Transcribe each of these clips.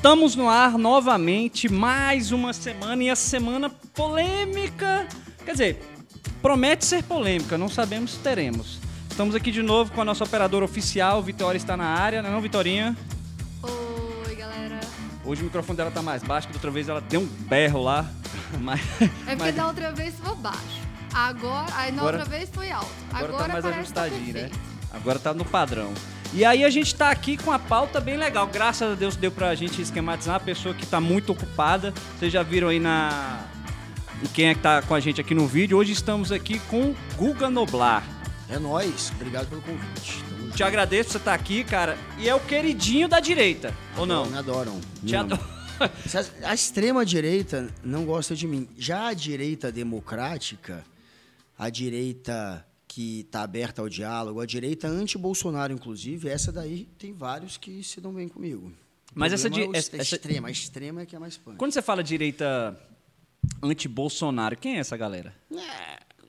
Estamos no ar novamente, mais uma semana e a semana polêmica. Quer dizer, promete ser polêmica, não sabemos se teremos. Estamos aqui de novo com a nossa operadora oficial, Vitória está na área, não é não, Vitorinha? Oi, galera. Hoje o microfone dela tá mais baixo, que da outra vez ela deu um berro lá. Mas, É porque mas da outra vez foi baixo. Agora, aí na Agora- outra vez foi alto. agora, Agora, tá mais que tá ajustadinho, né? Agora tá no padrão. E aí a gente tá aqui com a pauta bem legal. Graças a Deus deu pra gente esquematizar uma pessoa que tá muito ocupada. Vocês já viram aí na. E quem é que tá com a gente aqui no vídeo? Hoje estamos aqui com Guga Noblar. É nóis, obrigado pelo convite. Tamo junto. Te agradeço por você estar aqui, cara. E é o queridinho da direita, ou não? Me adoram. Te amam. adoro. Se A, a extrema direita não gosta de mim. Já a direita democrática, a direita que está aberta ao diálogo, a direita anti-Bolsonaro, inclusive, essa daí tem vários que se dão bem comigo. Mas essa é essa- essa- extrema, a extrema é que é mais punk. Quando você fala direita anti-Bolsonaro, quem é essa galera?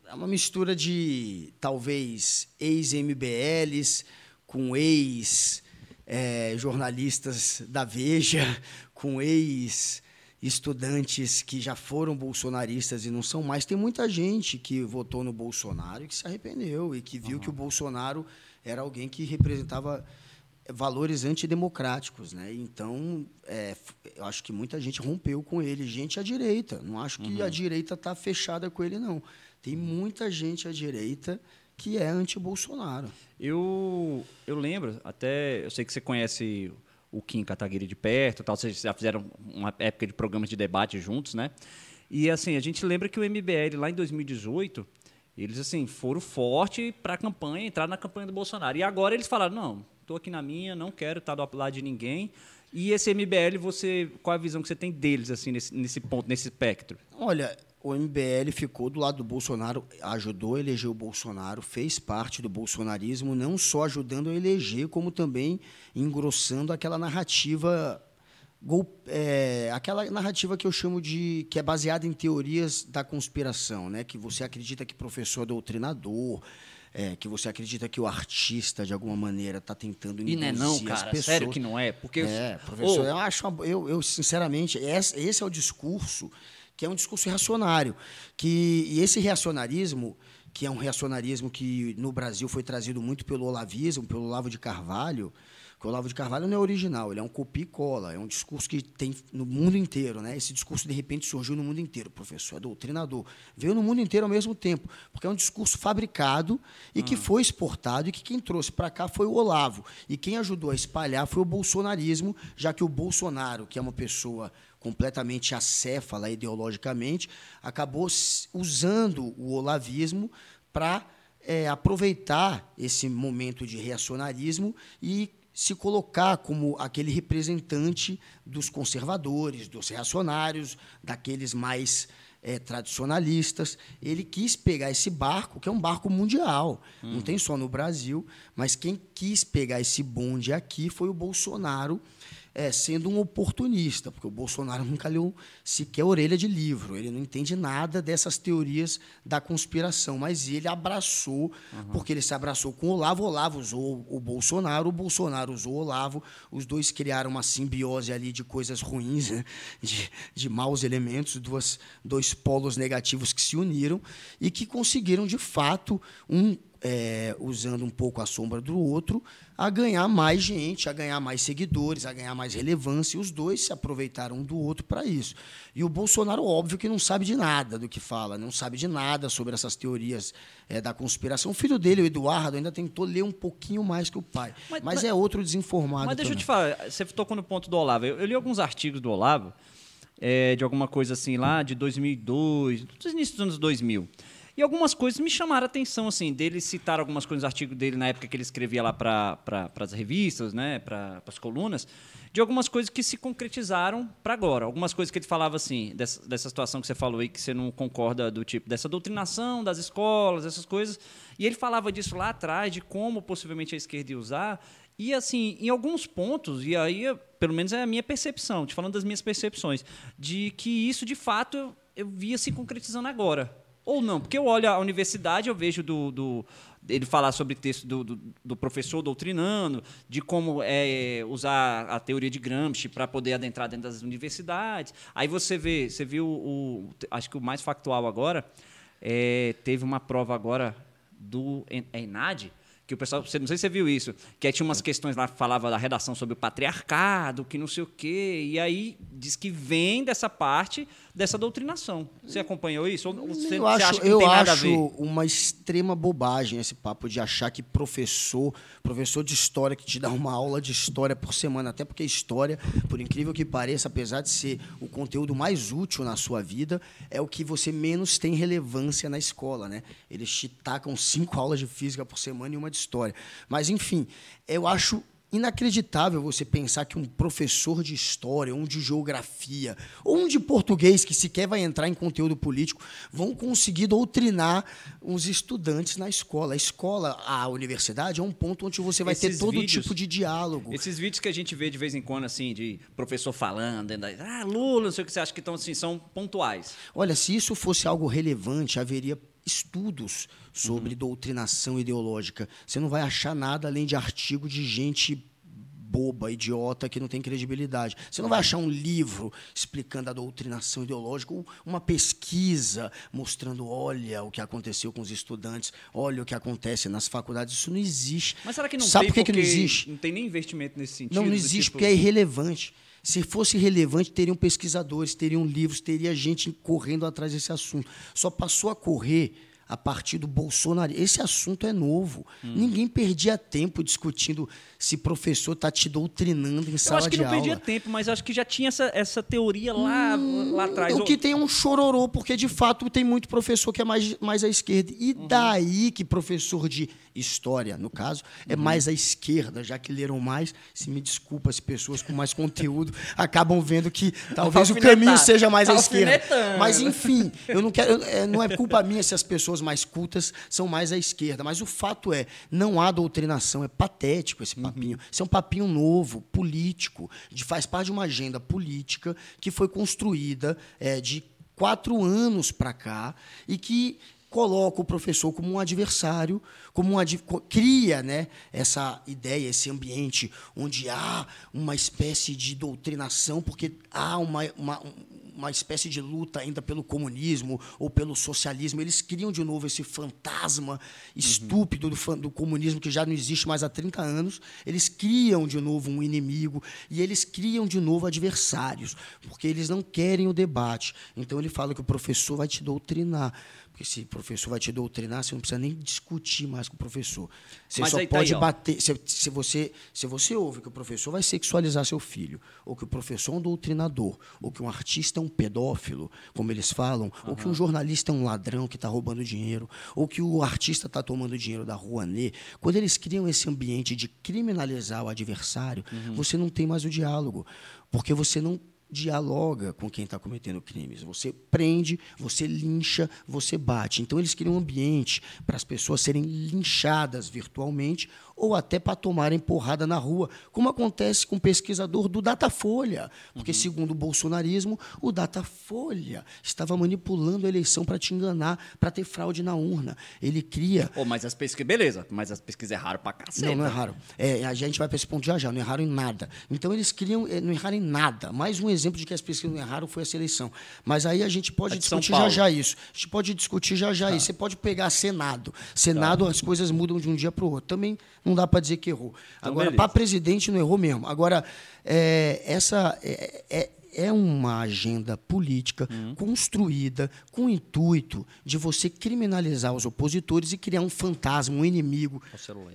É uma mistura de talvez ex-MBLs com ex-jornalistas da Veja, com ex-estudantes que já foram bolsonaristas e não são mais. Tem muita gente que votou no Bolsonaro e que se arrependeu e que viu que o Bolsonaro era alguém que representava valores antidemocráticos, né? Então, é, eu acho que muita gente rompeu com ele, gente à direita. Não acho que a direita está fechada com ele, não. Tem muita gente à direita que é anti-Bolsonaro. Eu, eu lembro, até. Eu sei que você conhece o Kim Kataguiri de perto, tal, vocês já fizeram uma época de programas de debate juntos, né? E assim, a gente lembra que o MBL lá em 2018, eles assim foram forte para a campanha, entraram na campanha do Bolsonaro. E agora eles falaram: não, estou aqui na minha, não quero estar do lado de ninguém. E esse MBL, você, qual a visão que você tem deles assim nesse, nesse ponto, nesse espectro? Olha, o MBL ficou do lado do Bolsonaro, ajudou a eleger o Bolsonaro, fez parte do bolsonarismo, não só ajudando a eleger, como também engrossando aquela narrativa é, aquela narrativa que eu chamo de que é baseada em teorias da conspiração, né? Que você acredita que professor é doutrinador, é, que você acredita que o artista de alguma maneira está tentando E não é não, cara, pessoas. sério que não é? Porque É, professor, Ô, eu acho, eu, eu sinceramente, esse, esse é o discurso que é um discurso reacionário, que e esse reacionarismo, que é um reacionarismo que no Brasil foi trazido muito pelo olavismo, pelo Olavo de Carvalho, que o Olavo de Carvalho não é original, ele é um copia e cola, é um discurso que tem no mundo inteiro, né? Esse discurso de repente surgiu no mundo inteiro, professor, é doutrinador, veio no mundo inteiro ao mesmo tempo, porque é um discurso fabricado e que foi exportado e que quem trouxe para cá foi o Olavo. E quem ajudou a espalhar foi o bolsonarismo, já que o Bolsonaro, que é uma pessoa completamente acéfala ideologicamente, acabou usando o olavismo para aproveitar esse momento de reacionarismo e se colocar como aquele representante dos conservadores, dos reacionários, daqueles mais eh, tradicionalistas. Ele quis pegar esse barco, que é um barco mundial, não tem só no Brasil, mas quem quis pegar esse bonde aqui foi o Bolsonaro, é, sendo um oportunista, porque o Bolsonaro nunca leu sequer orelha de livro, ele não entende nada dessas teorias da conspiração, mas ele abraçou, porque ele se abraçou com o Olavo, o Olavo usou o Bolsonaro, o Bolsonaro usou o Olavo, os dois criaram uma simbiose ali de coisas ruins, né? de, de maus elementos, duas, dois polos negativos que se uniram e que conseguiram, de fato, um é, usando um pouco a sombra do outro, a ganhar mais gente, a ganhar mais seguidores, a ganhar mais relevância. E os dois se aproveitaram um do outro para isso. E o Bolsonaro, óbvio, que não sabe de nada do que fala, não sabe de nada sobre essas teorias é, da conspiração. O filho dele, o Eduardo, ainda tentou ler um pouquinho mais que o pai. Mas- Mas, é outro desinformado. Mas deixa eu também. te falar, você tocou no ponto do Olavo. Eu, eu li alguns artigos do Olavo, é, de alguma coisa assim lá, de 2002, do início dos anos 2000. E algumas coisas me chamaram a atenção, assim, dele citar algumas coisas no artigo dele na época que ele escrevia lá para as revistas, né, para as colunas, de algumas coisas que se concretizaram para agora. Algumas coisas que ele falava, assim, dessa, dessa situação que você falou aí, que você não concorda do tipo, dessa doutrinação das escolas, essas coisas. E ele falava disso lá atrás, de como possivelmente a esquerda ia usar. E, assim, em alguns pontos, e aí, pelo menos é a minha percepção, te falando das minhas percepções, de que isso, de fato, eu via se concretizando agora. Ou não? Porque eu olho a universidade, eu vejo do, do ele falar sobre texto do, do, do, professor doutrinando, de como é, usar a teoria de Gramsci para poder adentrar dentro das universidades. Aí você vê, você viu o, acho que o mais factual agora, é, teve uma prova agora do Enad, que o pessoal, não sei se você viu isso, que aí tinha umas questões lá que falava da redação sobre o patriarcado, que não sei o quê, e aí diz que vem dessa parte dessa doutrinação. Você acompanhou isso? Ou você, eu você acho, acha que eu acho uma extrema bobagem esse papo de achar que professor, professor de história que te dá uma aula de história por semana, até porque história, por incrível que pareça, apesar de ser o conteúdo mais útil na sua vida, é o que você menos tem relevância na escola, né? Eles te tacam cinco aulas de física por semana e uma de história. Mas enfim, eu acho inacreditável você pensar que um professor de história, um de geografia, ou um de português, que sequer vai entrar em conteúdo político, vão conseguir doutrinar os estudantes na escola. A escola, a universidade, é um ponto onde você vai Esses ter todo vídeos- tipo de diálogo. Esses vídeos que a gente vê de vez em quando, assim, de professor falando, ah, Lula, não sei o que você acha que estão, assim, são pontuais. Olha, se isso fosse algo relevante, haveria estudos sobre doutrinação ideológica. Você não vai achar nada além de artigo de gente boba, idiota, que não tem credibilidade. Você não vai achar um livro explicando a doutrinação ideológica, ou uma pesquisa mostrando, olha o que aconteceu com os estudantes, olha o que acontece nas faculdades. Isso não existe. Mas será que não Sabe tem por que, não existe? Não tem nem investimento nesse sentido? Não, não existe tipo- porque é irrelevante. Se fosse relevante, teriam pesquisadores, teriam livros, teria gente correndo atrás desse assunto. Só passou a correr a partir do Bolsonaro. Esse assunto é novo. Hum. Ninguém perdia tempo discutindo se professor está te doutrinando em Eu sala acho que de não perdia aula. tempo, mas acho que já tinha essa, essa teoria lá, lá atrás. O que tem é um chororô, porque de fato tem muito professor que é mais, mais à esquerda. E Uhum. daí que professor de história, no caso, é Uhum. mais à esquerda, já que leram mais. Se me desculpa, se pessoas com mais conteúdo acabam vendo que talvez o caminho seja mais à esquerda. Mas enfim, eu não quero. é, Não é culpa minha se as pessoas mais cultas são mais à esquerda. Mas o fato é, não há doutrinação. É patético esse papinho. Isso é um papinho novo, político, de, faz parte de uma agenda política que foi construída é, de quatro anos para cá e que coloca o professor como um adversário, como um cria, né, essa ideia, esse ambiente onde há uma espécie de doutrinação, porque há uma, uma, uma espécie de luta ainda pelo comunismo ou pelo socialismo. Eles criam de novo esse fantasma estúpido do, fan- do comunismo que já não existe mais há 30 anos. Eles criam de novo um inimigo e eles criam de novo adversários, porque eles não querem o debate. Então ele fala que o professor vai te doutrinar. Porque se o professor vai te doutrinar, você não precisa nem discutir mais com o professor. Você Mas só aí tá pode aí, ó. bater. Se, se você, se você ouve que o professor vai sexualizar seu filho, ou que o professor é um doutrinador, ou que um artista é um pedófilo, como eles falam, ou que um jornalista é um ladrão que está roubando dinheiro, ou que o artista está tomando dinheiro da Rouanet, quando eles criam esse ambiente de criminalizar o adversário, Uhum. você não tem mais o diálogo. Porque você não dialoga com quem está cometendo crimes. Você prende, você lincha, você bate. Então eles criam um ambiente para as pessoas serem linchadas virtualmente ou até para tomarem porrada na rua, como acontece com o pesquisador do Datafolha. Porque, segundo o bolsonarismo, o Datafolha estava manipulando a eleição para te enganar, para ter fraude na urna. Ele cria Pô, mas as pesquisas, beleza, mas as pesquisas erraram pra cacete. não, não erraram. É, a gente vai para esse ponto já já, não erraram em nada. Então eles criam, eh, não erraram em nada. Mais um exemplo de que as pesquisas não erraram foi essa eleição. Mas aí a gente pode São discutir já já isso. A gente pode discutir já já isso. Você pode pegar Senado. Senado, as coisas mudam de um dia para o outro. Também não dá para dizer que errou. Agora, beleza. para presidente, não errou mesmo. Agora, é, essa. é- é- é uma agenda política Uhum. construída com o intuito de você criminalizar os opositores e criar um fantasma, um inimigo, O celular.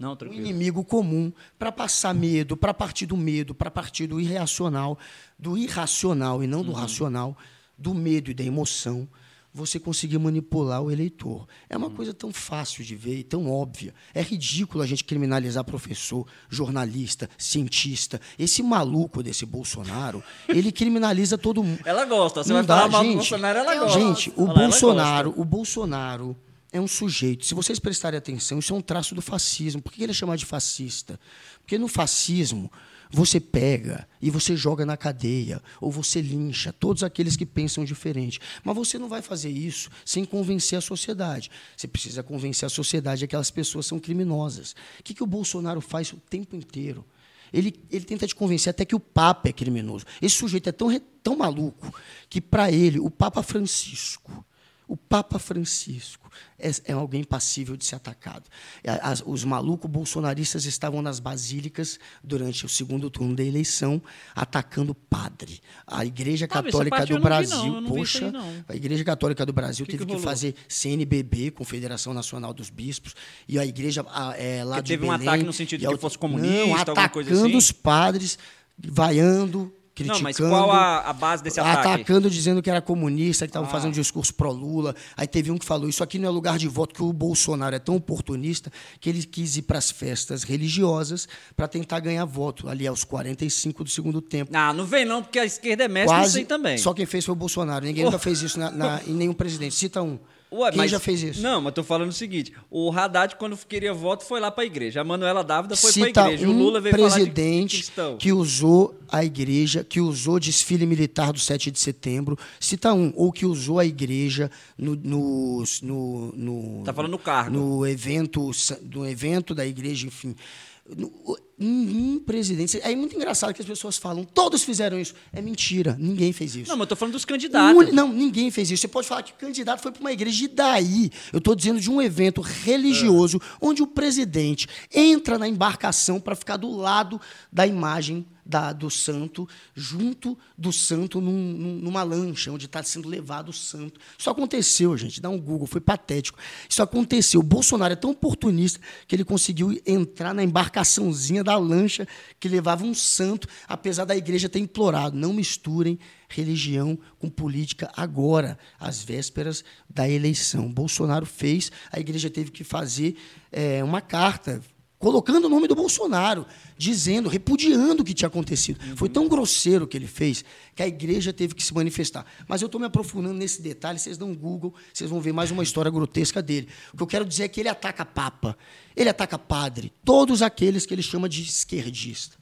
Não, um inimigo comum para passar medo, para partir do medo, para partir do irracional, do irracional e não do racional, do medo e da emoção, você conseguir manipular o eleitor. É uma coisa tão fácil de ver e tão óbvia. É ridículo a gente criminalizar professor, jornalista, cientista. Esse maluco desse Bolsonaro, ele criminaliza todo mundo. Ela gosta, você Não vai dá, falar mal do gente. Bolsonaro, ela gosta. Gente, o Bolsonaro, o Bolsonaro é um sujeito. Se vocês prestarem atenção, isso é um traço do fascismo. Por que ele é chamado de fascista? Porque no fascismo você pega e você joga na cadeia, ou você lincha todos aqueles que pensam diferente. Mas você não vai fazer isso sem convencer a sociedade. Você precisa convencer a sociedade que aquelas pessoas são criminosas. O que, que o Bolsonaro faz o tempo inteiro? Ele, ele tenta te convencer até que o Papa é criminoso. Esse sujeito é tão, tão maluco que, para ele, o Papa Francisco, o Papa Francisco é, é alguém passível de ser atacado. A- as- os malucos bolsonaristas estavam nas basílicas durante o segundo turno da eleição, atacando padre. A Igreja Ah, Católica do Brasil, não. Não poxa, não. a Igreja Católica do Brasil Que teve que que, fazer CNBB, Confederação Nacional dos Bispos, e a Igreja ah, é, lá Porque de teve um Belém, ataque no sentido de a que fosse comunista, não, alguma atacando coisa assim? os padres, vaiando, criticando. Não, mas qual a, a base desse ataque? Atacando, dizendo que era comunista, que estavam Ah. fazendo discurso pró-Lula. Aí teve um que falou: Isso aqui não é lugar de voto, que o Bolsonaro é tão oportunista que ele quis ir para as festas religiosas para tentar ganhar voto, ali aos 45 do segundo tempo. Ah, não vem não, porque a esquerda é mestre nisso aí também. Só quem fez foi o Bolsonaro. Ninguém nunca fez isso na- na- em nenhum presidente. Cita um. Ué, quem mas- já fez isso? Não, mas tô falando o seguinte: o Haddad, quando queria voto, foi lá pra igreja. A Manuela Dávida foi Cita pra igreja. um o Lula veio falar de presidente que usou a igreja, que usou desfile militar do 7 de setembro. Cita um. Ou que usou a igreja no. no, no, no Tá falando no cargo. No evento, no evento da igreja, enfim. Nenhum presidente. É muito engraçado que as pessoas falam, todos fizeram isso. É mentira, ninguém fez isso. Não, mas eu tô falando dos candidatos. Não, ninguém fez isso. Você pode falar que o candidato foi para uma igreja. E daí? Eu estou dizendo de um evento religioso onde o presidente entra na embarcação para ficar do lado da imagem da- do santo, junto do santo num- num- numa lancha, onde está sendo levado o santo. Isso aconteceu, gente. Dá um Google, foi patético. Isso aconteceu. O Bolsonaro é tão oportunista que ele conseguiu entrar na embarcaçãozinha da lancha que levava um santo, apesar da igreja ter implorado: não misturem religião com política agora, às vésperas da eleição. Bolsonaro fez, a igreja teve que fazer eh, uma carta colocando o nome do Bolsonaro, dizendo, repudiando o que tinha acontecido. Foi tão grosseiro o que ele fez que a igreja teve que se manifestar. Mas eu estou me aprofundando nesse detalhe, vocês dão um Google, vocês vão ver mais uma história grotesca dele. O que eu quero dizer é que ele ataca papa, ele ataca padre, todos aqueles que ele chama de esquerdista.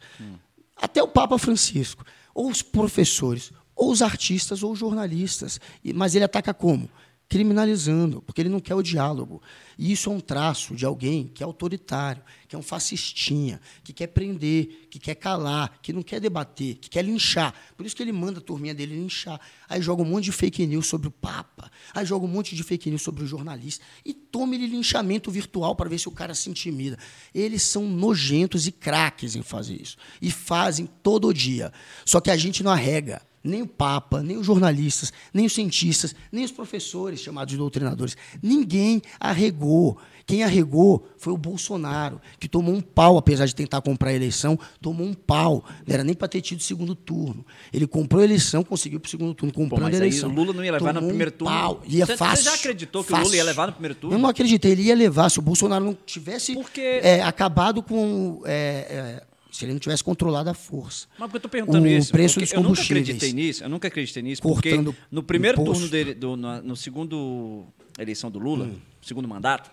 Até o Papa Francisco, ou os professores, ou os artistas, ou os jornalistas. Mas ele ataca como? Criminalizando, porque ele não quer o diálogo. E isso é um traço de alguém que é autoritário, que é um fascistinha, que quer prender, que quer calar, que não quer debater, que quer linchar. Por isso que ele manda a turminha dele linchar. Aí joga um monte de fake news sobre o Papa, aí joga um monte de fake news sobre o jornalista e toma ele linchamento virtual para ver se o cara se intimida. Eles são nojentos e craques em fazer isso. E fazem todo dia. Só que a gente não arrega. Nem o Papa, nem os jornalistas, nem os cientistas, nem os professores chamados de doutrinadores. Ninguém arregou. Quem arregou foi o Bolsonaro, que tomou um pau, apesar de tentar comprar a eleição, tomou um pau. Não era nem para ter tido segundo turno. Ele comprou a eleição, conseguiu para o segundo turno, comprando mas a aí eleição. o Lula não ia levar no Tomou um primeiro turno? Pau. Ia Você- você fácil. já acreditou que o Lula fácil. ia levar no primeiro turno? Eu não acreditei. Ele ia levar. Se o Bolsonaro não tivesse Porque- é, acabado com. é, é, se ele não tivesse controlado a força. Mas porque eu tô perguntando O isso. preço dos eu nunca combustíveis. acreditei nisso. Eu nunca acreditei nisso. Cortando porque no primeiro imposto. turno dele, do, no, no segundo eleição do Lula, Hum. segundo mandato,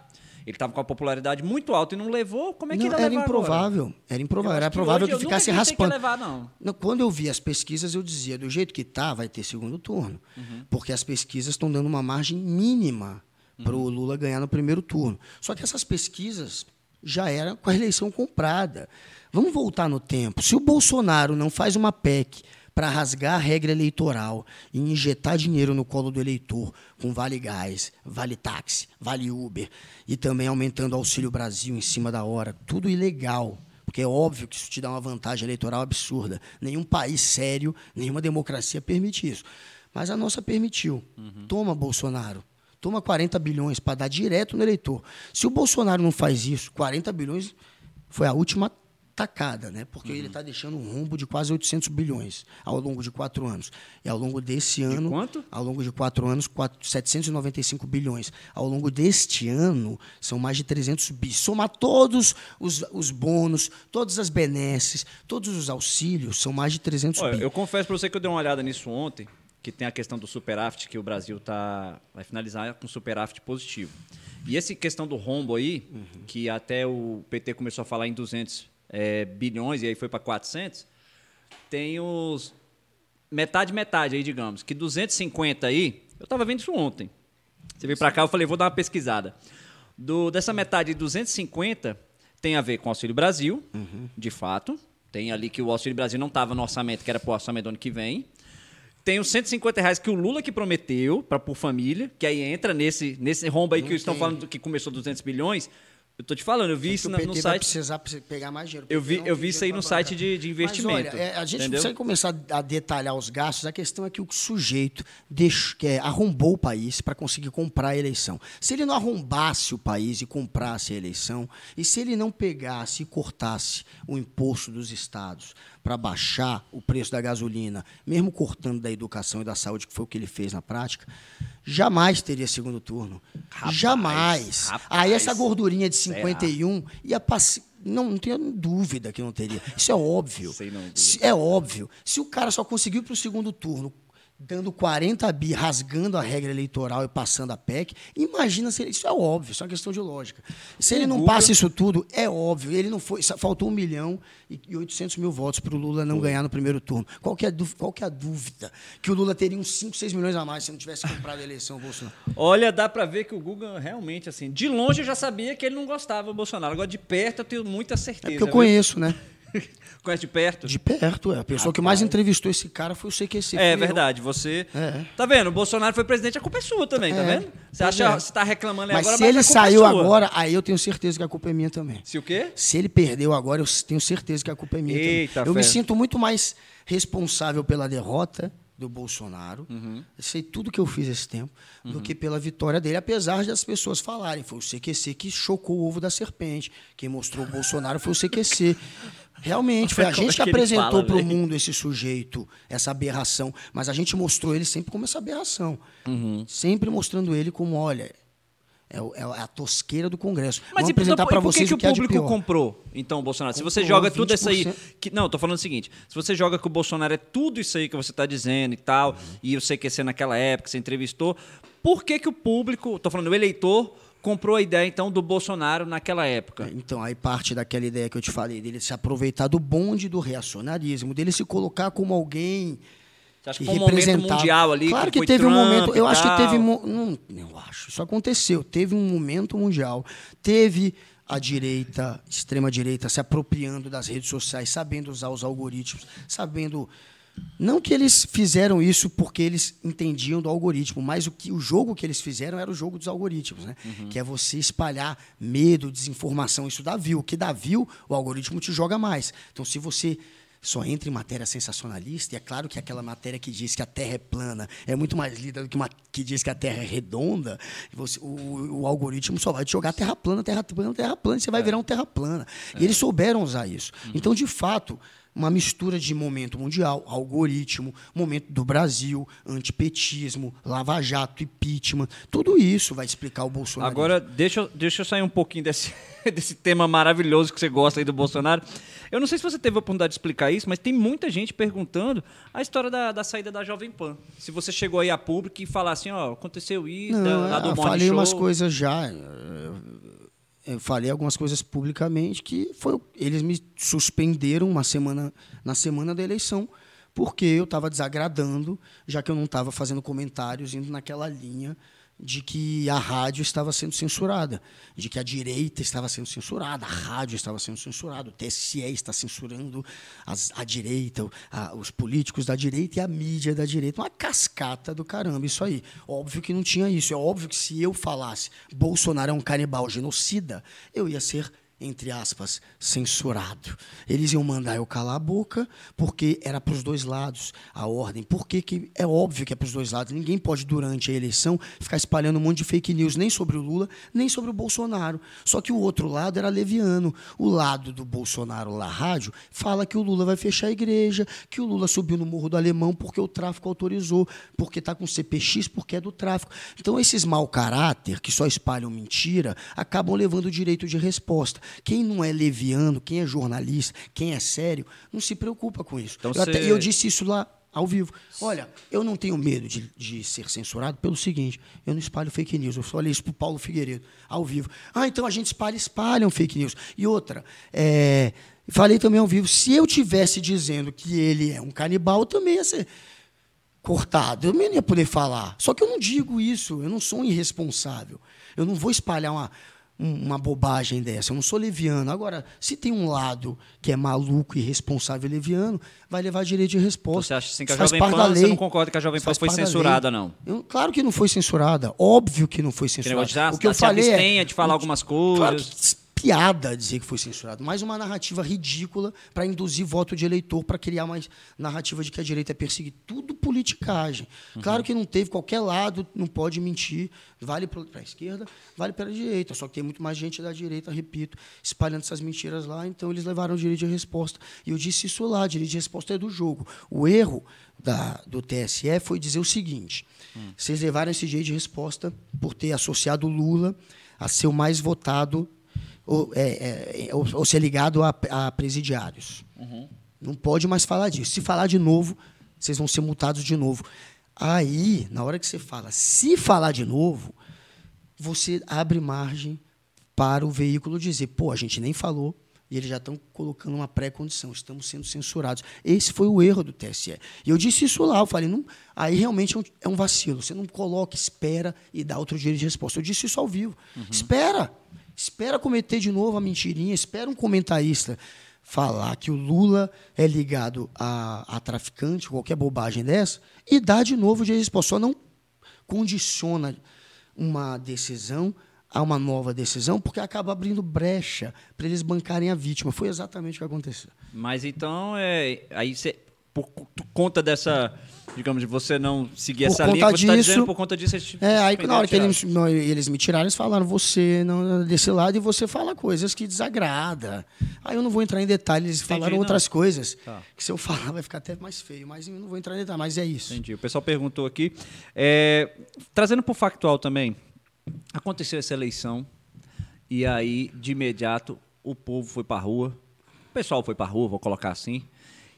ele estava com a popularidade muito alta e não levou. Como é que Não, ele ia era levar improvável. Era Agora? Eu improvável. Era que provável que nunca ficasse acreditei que raspando. levar, não. Não, Quando eu vi as pesquisas, eu dizia, do jeito que está, vai ter segundo turno. Uhum. Porque as pesquisas estão dando uma margem mínima para Uhum. o Lula ganhar no primeiro turno. Só que essas pesquisas já eram com a eleição comprada. Vamos voltar no tempo. Se o Bolsonaro não faz uma PEC para rasgar a regra eleitoral e injetar dinheiro no colo do eleitor com Vale Gás, Vale Táxi, Vale Uber e também aumentando o Auxílio Brasil em cima da hora, tudo ilegal. Porque é óbvio que isso te dá uma vantagem eleitoral absurda. Nenhum país sério, nenhuma democracia permite isso. Mas a nossa permitiu. Toma, Bolsonaro. Toma 40 bilhões para dar direto no eleitor. Se o Bolsonaro não faz isso, 40 bilhões foi a última tacada, né? Porque ele está deixando um rombo de quase 800 bilhões ao longo de quatro anos. E ao longo desse ano. quanto? Ao longo de quatro anos, quatro- 795 bilhões. Ao longo deste ano, são mais de 300 bis. Somar todos os, os bônus, todas as benesses, todos os auxílios, são mais de 300 Olha, bi. eu confesso para você que eu dei uma olhada nisso ontem, que tem a questão do superávit, que o Brasil tá, vai finalizar com superávit positivo. E essa questão do rombo aí, Uhum. que até o PT começou a falar em 200 é, bilhões, e aí foi para 400, tem os metade, metade aí, digamos, que 250 aí, eu estava vendo isso ontem. Você veio para cá, eu falei, vou dar uma pesquisada. Do, dessa metade de 250 tem a ver com o Auxílio Brasil, de fato. Tem ali que o Auxílio Brasil não estava no orçamento, que era para o orçamento do ano que vem. Tem os 150 reais que o Lula que prometeu para por família, que aí entra nesse, nesse rombo aí que estão falando que começou 200 bilhões. Eu tô te falando, eu vi isso o na- PT no vai site. precisar pre- pegar mais dinheiro. Eu vi- eu vi isso aí no site de- de investimento, Mas olha, é, a gente entendeu? não precisa começar a detalhar os gastos. A questão é que o sujeito deixou, que é, arrombou o país para conseguir comprar a eleição. Se ele não arrombasse o país e comprasse a eleição, e se ele não pegasse e cortasse o imposto dos estados para baixar o preço da gasolina, mesmo cortando da educação e da saúde, que foi o que ele fez na prática, jamais teria segundo turno. Rapaz, jamais. rapaz, Aí essa gordurinha de será? 51 ia passar. Não, não tenho dúvida que não teria. Isso é óbvio. Sei não, é óbvio. Se o cara só conseguiu para o segundo turno dando 40 bi, rasgando a regra eleitoral e passando a PEC, imagina se ele, isso é óbvio, isso é uma questão de lógica. Se ele não passa isso tudo, é óbvio. Ele não foi, faltou um milhão e e 800 mil votos para o Lula não ganhar no primeiro turno. Qual que, é qual que é a dúvida? Que o Lula teria uns 5, 6 milhões a mais se não tivesse comprado a eleição, Bolsonaro. Olha, dá pra ver que o Guga realmente, assim, de longe eu já sabia que ele não gostava do Bolsonaro. Agora, de perto, eu tenho muita É certeza. porque eu viu? conheço, né? Conhece de perto? De perto, é. A pessoa que mais entrevistou esse cara foi o CQC. É fui eu. verdade, você. É. Tá vendo? O Bolsonaro foi presidente, a culpa é sua também, tá É, vendo? Você acha é. você tá reclamando Mas agora, se ele a culpa é saiu sua. agora, aí eu tenho certeza que a culpa é minha também. Se o quê? Se ele perdeu agora, eu tenho certeza que a culpa é minha Eita, também. Eu fé. me sinto muito mais responsável pela derrota do Bolsonaro. Uhum. Eu sei tudo que eu fiz esse tempo, do que pela vitória dele, apesar das pessoas falarem. Foi o CQC que chocou o ovo da serpente. Quem mostrou o Bolsonaro foi o CQC. Realmente, foi a é gente que que ele apresentou para o mundo esse sujeito, essa aberração. Mas a gente mostrou ele sempre como essa aberração. Uhum. Sempre mostrando ele como, olha, é, o- é a tosqueira do Congresso. Mas Vamos e, apresentar então, para por que, vocês que o o que público comprou, então, Bolsonaro? Se você joga tudo isso aí. 20%. Que, não, tô falando o seguinte: se você joga que o Bolsonaro é tudo isso aí que você tá dizendo e tal, e eu sei que você naquela época, você entrevistou, por que, que o público, tô falando, o eleitor, comprou a ideia, então, do Bolsonaro naquela época? Então, aí parte daquela ideia que eu te falei, dele se aproveitar do bonde do reacionarismo, dele se colocar como alguém Você acha que que foi um momento mundial ali? Claro que, foi teve um Trump momento. e Eu acho que teve. Não, eu acho. Isso aconteceu. Teve um momento mundial. Teve a direita, extrema direita, se apropriando das redes sociais, sabendo usar os algoritmos, sabendo. Não que eles fizeram isso porque eles entendiam do algoritmo, mas o que o jogo que eles fizeram era o jogo dos algoritmos, né? Uhum. Que é você espalhar medo, desinformação, isso dá view. O que dá view, o algoritmo te joga mais. Então, se você só entra em matéria sensacionalista, e é claro que aquela matéria que diz que a Terra é plana é muito mais lida do que uma que diz que a Terra é redonda, você- o, o algoritmo só vai te jogar terra plana, terra plana, terra plana, e você vai virar um terra plana. E eles souberam usar isso. Então, de fato, uma mistura de momento mundial, algoritmo, momento do Brasil, antipetismo, Lava Jato, impeachment, tudo isso vai explicar o Bolsonaro. Agora, deixa, eu- deixa eu sair um pouquinho desse, desse tema maravilhoso que você gosta aí do Bolsonaro. Eu não sei se você teve a oportunidade de explicar isso, mas tem muita gente perguntando a história da, da saída da Jovem Pan. Se você chegou aí a público e falar assim, ó, aconteceu isso, da, Não, lá do eu Morning falei Show. umas coisas já. Eu, eu falei algumas coisas publicamente que foi, eles me suspenderam uma semana na semana da eleição porque eu estava desagradando, já que eu não estava fazendo comentários indo naquela linha de que a rádio estava sendo censurada, de que a direita estava sendo censurada, a rádio estava sendo censurada, o TSE está censurando as- a direita, a- os políticos da direita e a mídia da direita. Uma cascata do caramba, isso aí. Óbvio que não tinha isso. É óbvio que se eu falasse Bolsonaro é um canibal genocida, eu ia ser entre aspas, censurado. Eles iam mandar eu calar a boca, porque era para os dois lados a ordem. Porque que é óbvio que é para os dois lados. Ninguém pode, durante a eleição, ficar espalhando um monte de fake news, nem sobre o Lula, nem sobre o Bolsonaro. Só que o outro lado era leviano. O lado do Bolsonaro lá, rádio, fala que o Lula vai fechar a igreja, que o Lula subiu no Morro do Alemão porque o tráfico autorizou, porque está com CPX, porque é do tráfico. Então, esses mau caráter, que só espalham mentira, acabam levando o direito de resposta. Quem não é leviano, quem é jornalista, quem é sério, não se preocupa com isso. Então eu, até- você- eu disse isso lá ao vivo. Olha, eu não tenho medo de, de ser censurado pelo seguinte: eu não espalho fake news. Eu falei isso para o Paulo Figueiredo, ao vivo. Ah, então a gente espalha, espalham fake news. E outra, é, falei também ao vivo, se eu tivesse dizendo que ele é um canibal, eu também ia ser cortado. Eu nem ia poder falar. Só que eu não digo isso, eu não sou um irresponsável. Eu não vou espalhar uma, um- uma bobagem dessa. Eu não sou leviano. Agora, se tem um lado que é maluco, irresponsável e leviano, vai levar direito de resposta. Você acha assim que a Jovem Pan, você não concorda que a Jovem Pan foi censurada, não? Eu- claro que não foi censurada. Óbvio que não foi Que censurada. de, ah, o que eu falei abstenha é, de falar algumas Claro coisas. que piada dizer que foi censurado, mais uma narrativa ridícula para induzir voto de eleitor, para criar mais narrativa de que a direita é perseguida. Tudo politicagem. Uhum. Claro que não teve qualquer lado, não pode mentir. Vale para a esquerda, vale para a direita. Só que tem muito mais gente da direita, repito, espalhando essas mentiras lá, então eles levaram o direito de resposta. E eu disse isso lá, direito de resposta é do jogo. O erro da, do TSE foi dizer o seguinte: vocês levaram esse direito de resposta por ter associado Lula a ser o mais votado ou, é, é, ou, ou ser ligado a, a presidiários. Não pode mais falar disso. Se falar de novo, vocês vão ser multados de novo. Aí, na hora que você fala, se falar de novo, você abre margem para o veículo dizer, pô, a gente nem falou e eles já estão colocando uma pré-condição, estamos sendo censurados. Esse foi o erro do TSE. E eu disse isso lá, eu falei, não, aí realmente é um, é um vacilo. Você não coloca, espera e dá outro direito de resposta. Eu disse isso ao vivo. Espera. Espera cometer de novo a mentirinha, espera um comentarista falar que o Lula é ligado a, a traficante, qualquer bobagem dessa, e dá de novo o direito. Só não condiciona uma decisão a uma nova decisão, porque acaba abrindo brecha para eles bancarem a vítima. Foi exatamente o que aconteceu. Mas então, é, aí você, por co- conta dessa, digamos, de você não seguir Por essa linha que você está dizendo, por conta disso, eles É, aí na hora que eles, não, eles me tiraram, eles falaram, você não desse lado e você fala coisas que desagrada. Aí eu não vou entrar em detalhes, eles falaram não. outras coisas. Tá. Que se eu falar vai ficar até mais feio, mas eu não vou entrar em detalhes, mas é isso. Entendi. O pessoal perguntou aqui. É, trazendo para o factual também, aconteceu essa eleição e aí, de imediato, o povo foi para a rua. O pessoal foi para a rua, vou colocar assim.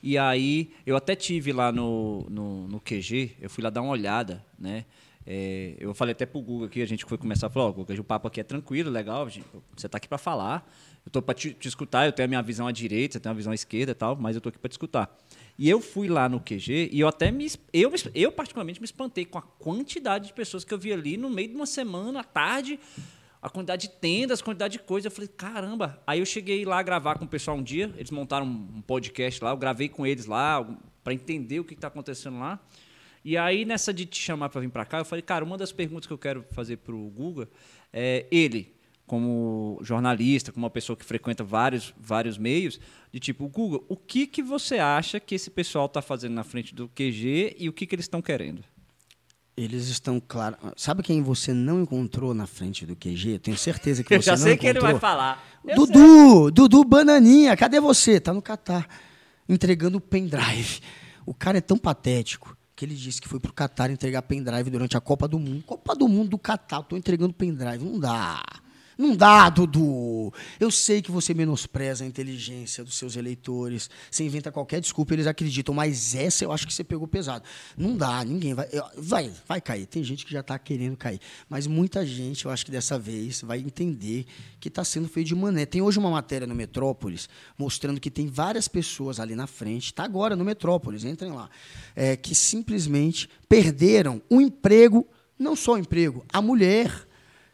E aí, eu até tive lá no, no, no QG, eu fui lá dar uma olhada, né? É, eu falei até pro Guga aqui, a gente foi começar a falar, ó, Guga, o papo aqui é tranquilo, legal, gente, você tá aqui para falar, eu tô para te, te escutar, eu tenho a minha visão à direita, você tem a visão à esquerda e tal, mas eu tô aqui para te escutar. E eu fui lá no QG e eu até me, eu, eu particularmente me espantei com a quantidade de pessoas que eu vi ali no meio de uma semana, à tarde, a quantidade de tendas, a quantidade de coisa. Eu falei, caramba. Aí eu cheguei lá gravar com o pessoal um dia, eles montaram um podcast lá, eu gravei com eles lá para entender o que está acontecendo lá. E aí, nessa de te chamar para vir para cá, eu falei, cara, uma das perguntas que eu quero fazer para o Guga é ele, como jornalista, como uma pessoa que frequenta vários, vários meios, de tipo, Guga, o que, que você acha que esse pessoal está fazendo na frente do QG e o que, que eles estão querendo? Eles estão claros. Sabe quem você não encontrou na frente do QG? Eu tenho certeza que Eu você já não sei que ele vai encontrou. falar. Eu sei. Dudu, Dudu Bananinha, cadê você? Tá no Catar, entregando pendrive. O cara é tão patético que ele disse que foi pro Catar entregar pendrive durante a Copa do Mundo. Copa do Mundo do Catar, eu tô entregando pendrive. Não dá. Não dá, Dudu. Eu sei que você menospreza a inteligência dos seus eleitores. Você inventa qualquer desculpa, eles acreditam. Mas essa eu acho que você pegou pesado. Não dá, ninguém vai. Vai, vai cair. Tem gente que já está querendo cair. Mas muita gente, eu acho que dessa vez, vai entender que está sendo feito de mané. Tem hoje uma matéria no Metrópolis mostrando que tem várias pessoas ali na frente, está agora no Metrópolis, entrem lá, é, que simplesmente perderam o emprego, não só o emprego, a mulher.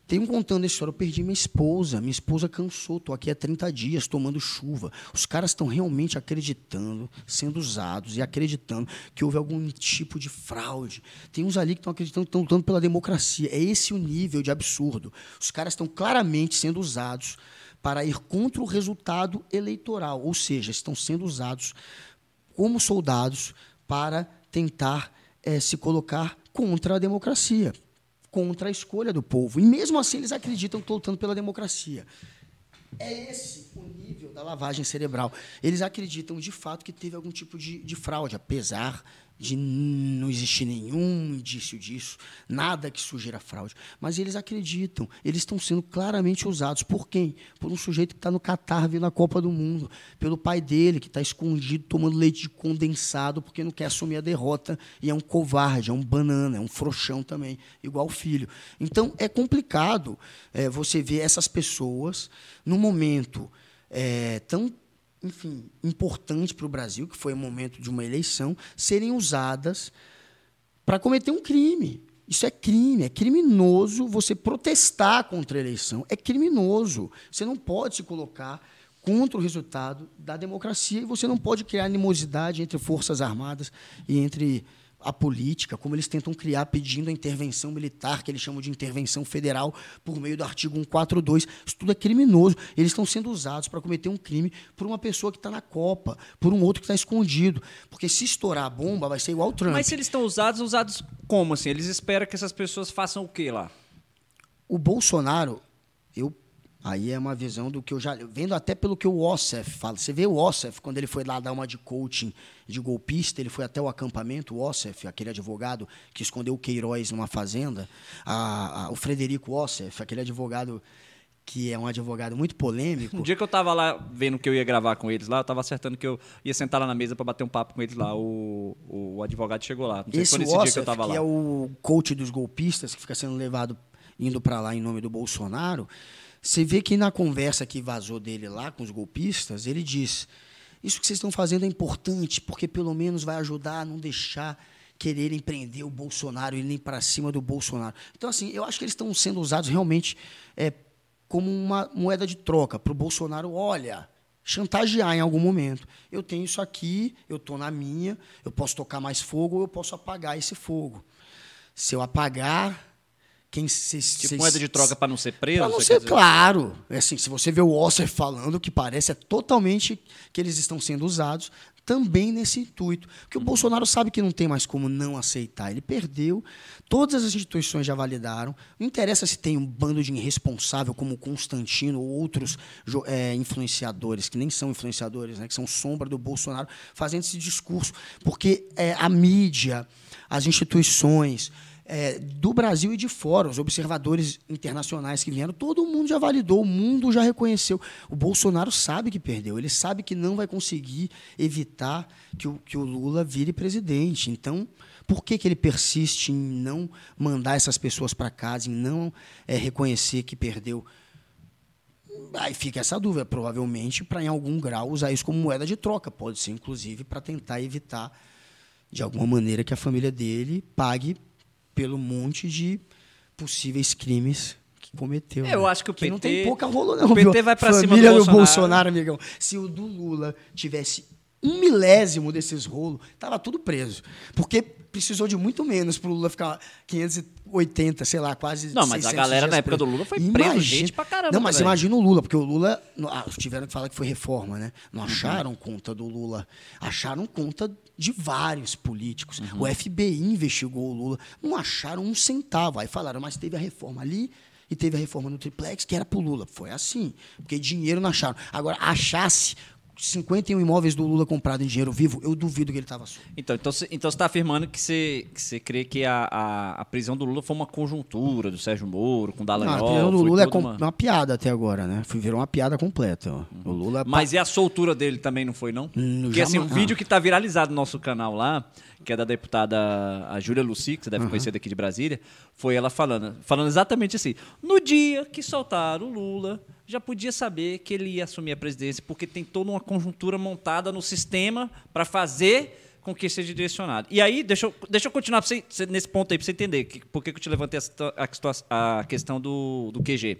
Tem um contando a história, eu perdi minha esposa, minha esposa cansou, estou aqui há 30 dias tomando chuva. Os caras estão realmente acreditando, sendo usados e acreditando que houve algum tipo de fraude. Tem uns ali que estão acreditando estão lutando pela democracia. É esse o nível de absurdo. Os caras estão claramente sendo usados para ir contra o resultado eleitoral, ou seja, estão sendo usados como soldados para tentar eh, se colocar contra a democracia, contra a escolha do povo. E mesmo assim eles acreditam que estão lutando pela democracia. É esse o nível da lavagem cerebral. Eles acreditam de fato que teve algum tipo de, de fraude, apesar de não existir nenhum indício disso, nada que sugira fraude. Mas eles acreditam, eles estão sendo claramente usados. Por quem? Por um sujeito que está no Catar vendo a Copa do Mundo, pelo pai dele, que está escondido tomando leite de condensado porque não quer assumir a derrota e é um covarde, é um banana, é um frouxão também, igual o filho. Então é complicado é, você ver essas pessoas num momento é, tão enfim, importante para o Brasil, que foi o momento de uma eleição, serem usadas para cometer um crime. Isso é crime, é criminoso você protestar contra a eleição. É criminoso. Você não pode se colocar contra o resultado da democracia e você não pode criar animosidade entre forças armadas e entre a política, como eles tentam criar pedindo a intervenção militar, que eles chamam de intervenção federal, por meio do artigo 142. Isso tudo é criminoso. Eles estão sendo usados para cometer um crime por uma pessoa que está na Copa, por um outro que está escondido. Porque se estourar a bomba, vai ser igual o Trump. Mas se eles estão usados, usados como assim? Eles esperam que essas pessoas façam o quê lá? O Bolsonaro, eu Aí é uma visão do que eu já. Vendo até pelo que o Ossef fala. Você vê o Ossef, quando ele foi lá dar uma de coaching de golpista, ele foi até o acampamento, o Ossef, aquele advogado que escondeu o Queiroz numa fazenda. A, a, o Frederico Ossef, aquele advogado que é um advogado muito polêmico. Um dia que eu estava lá vendo que eu ia gravar com eles lá, eu estava acertando que eu ia sentar lá na mesa para bater um papo com eles lá. O, o advogado chegou lá. Não sei Esse se Ossef, que eu tava lá. é o coach dos golpistas, que fica sendo levado, indo para lá em nome do Bolsonaro. Você vê que na conversa que vazou dele lá com os golpistas, ele diz: Isso que vocês estão fazendo é importante, porque pelo menos vai ajudar a não deixar quererem prender o Bolsonaro nem para cima do Bolsonaro. Então, assim, eu acho que eles estão sendo usados realmente é, como uma moeda de troca para o Bolsonaro. Olha, chantagear em algum momento. Eu tenho isso aqui, eu estou na minha, eu posso tocar mais fogo ou eu posso apagar esse fogo. Se eu apagar, quem se, tipo se, moeda de troca para não ser preso? Para não ser, claro. É assim, se você vê o Osser falando, o que parece é totalmente que eles estão sendo usados também nesse intuito. Porque o uhum. Bolsonaro sabe que não tem mais como não aceitar. Ele perdeu, todas as instituições já validaram. Não interessa se tem um bando de irresponsável como Constantino ou outros é, influenciadores, que nem são influenciadores, né, que são sombra do Bolsonaro, fazendo esse discurso. Porque é, a mídia, as instituições é, do Brasil e de fora, os observadores internacionais que vieram, todo mundo já validou, o mundo já reconheceu. O Bolsonaro sabe que perdeu, ele sabe que não vai conseguir evitar que o, que o Lula vire presidente. Então, por que, que ele persiste em não mandar essas pessoas para casa, em não é, reconhecer que perdeu? Aí fica essa dúvida, provavelmente para em algum grau usar isso como moeda de troca, pode ser inclusive para tentar evitar de alguma maneira que a família dele pague pelo monte de possíveis crimes que cometeu. É, eu né? acho que o PT. não tem pouca rolo, não. O PT vai para cima do Bolsonaro. Bolsonaro, amigão. Se o do Lula tivesse um milésimo desses rolos, tava tudo preso. Porque precisou de muito menos para o Lula ficar 580, sei lá, quase. Não, mas a galera na época do Lula foi imagina, preso gente pra caramba. Não, mas imagina o Lula, porque o Lula. Ah, tiveram que falar que foi reforma, né? Não uhum. acharam uhum. conta do Lula. Acharam conta de vários políticos. Uhum. O FBI investigou o Lula, não acharam um centavo. Aí falaram, mas teve a reforma ali e teve a reforma no triplex, que era para o Lula. Foi assim, porque dinheiro não acharam. Agora, achasse 51 imóveis do Lula comprado em dinheiro vivo, eu duvido que ele estava solto. Então, então, então você está afirmando que você, que você crê que a, a, a, prisão do Lula foi uma conjuntura do Sérgio Moro com Dallagnol? Não, a prisão do Lula é uma... uma... piada até agora, né? Virou uma piada completa. Uhum. O Lula é Mas e a soltura dele também não foi, não? Hum, Porque assim, um ah. vídeo que está viralizado no nosso canal lá, que é da deputada a Júlia Luci, que você deve uhum. conhecer daqui de Brasília, foi ela falando, falando exatamente assim. No dia que soltaram o Lula, já podia saber que ele ia assumir a presidência, porque tem toda uma conjuntura montada no sistema para fazer com que seja direcionado. E aí, deixa eu, deixa eu continuar você, nesse ponto aí, para você entender que, por que eu te levantei a, a questão do, do QG.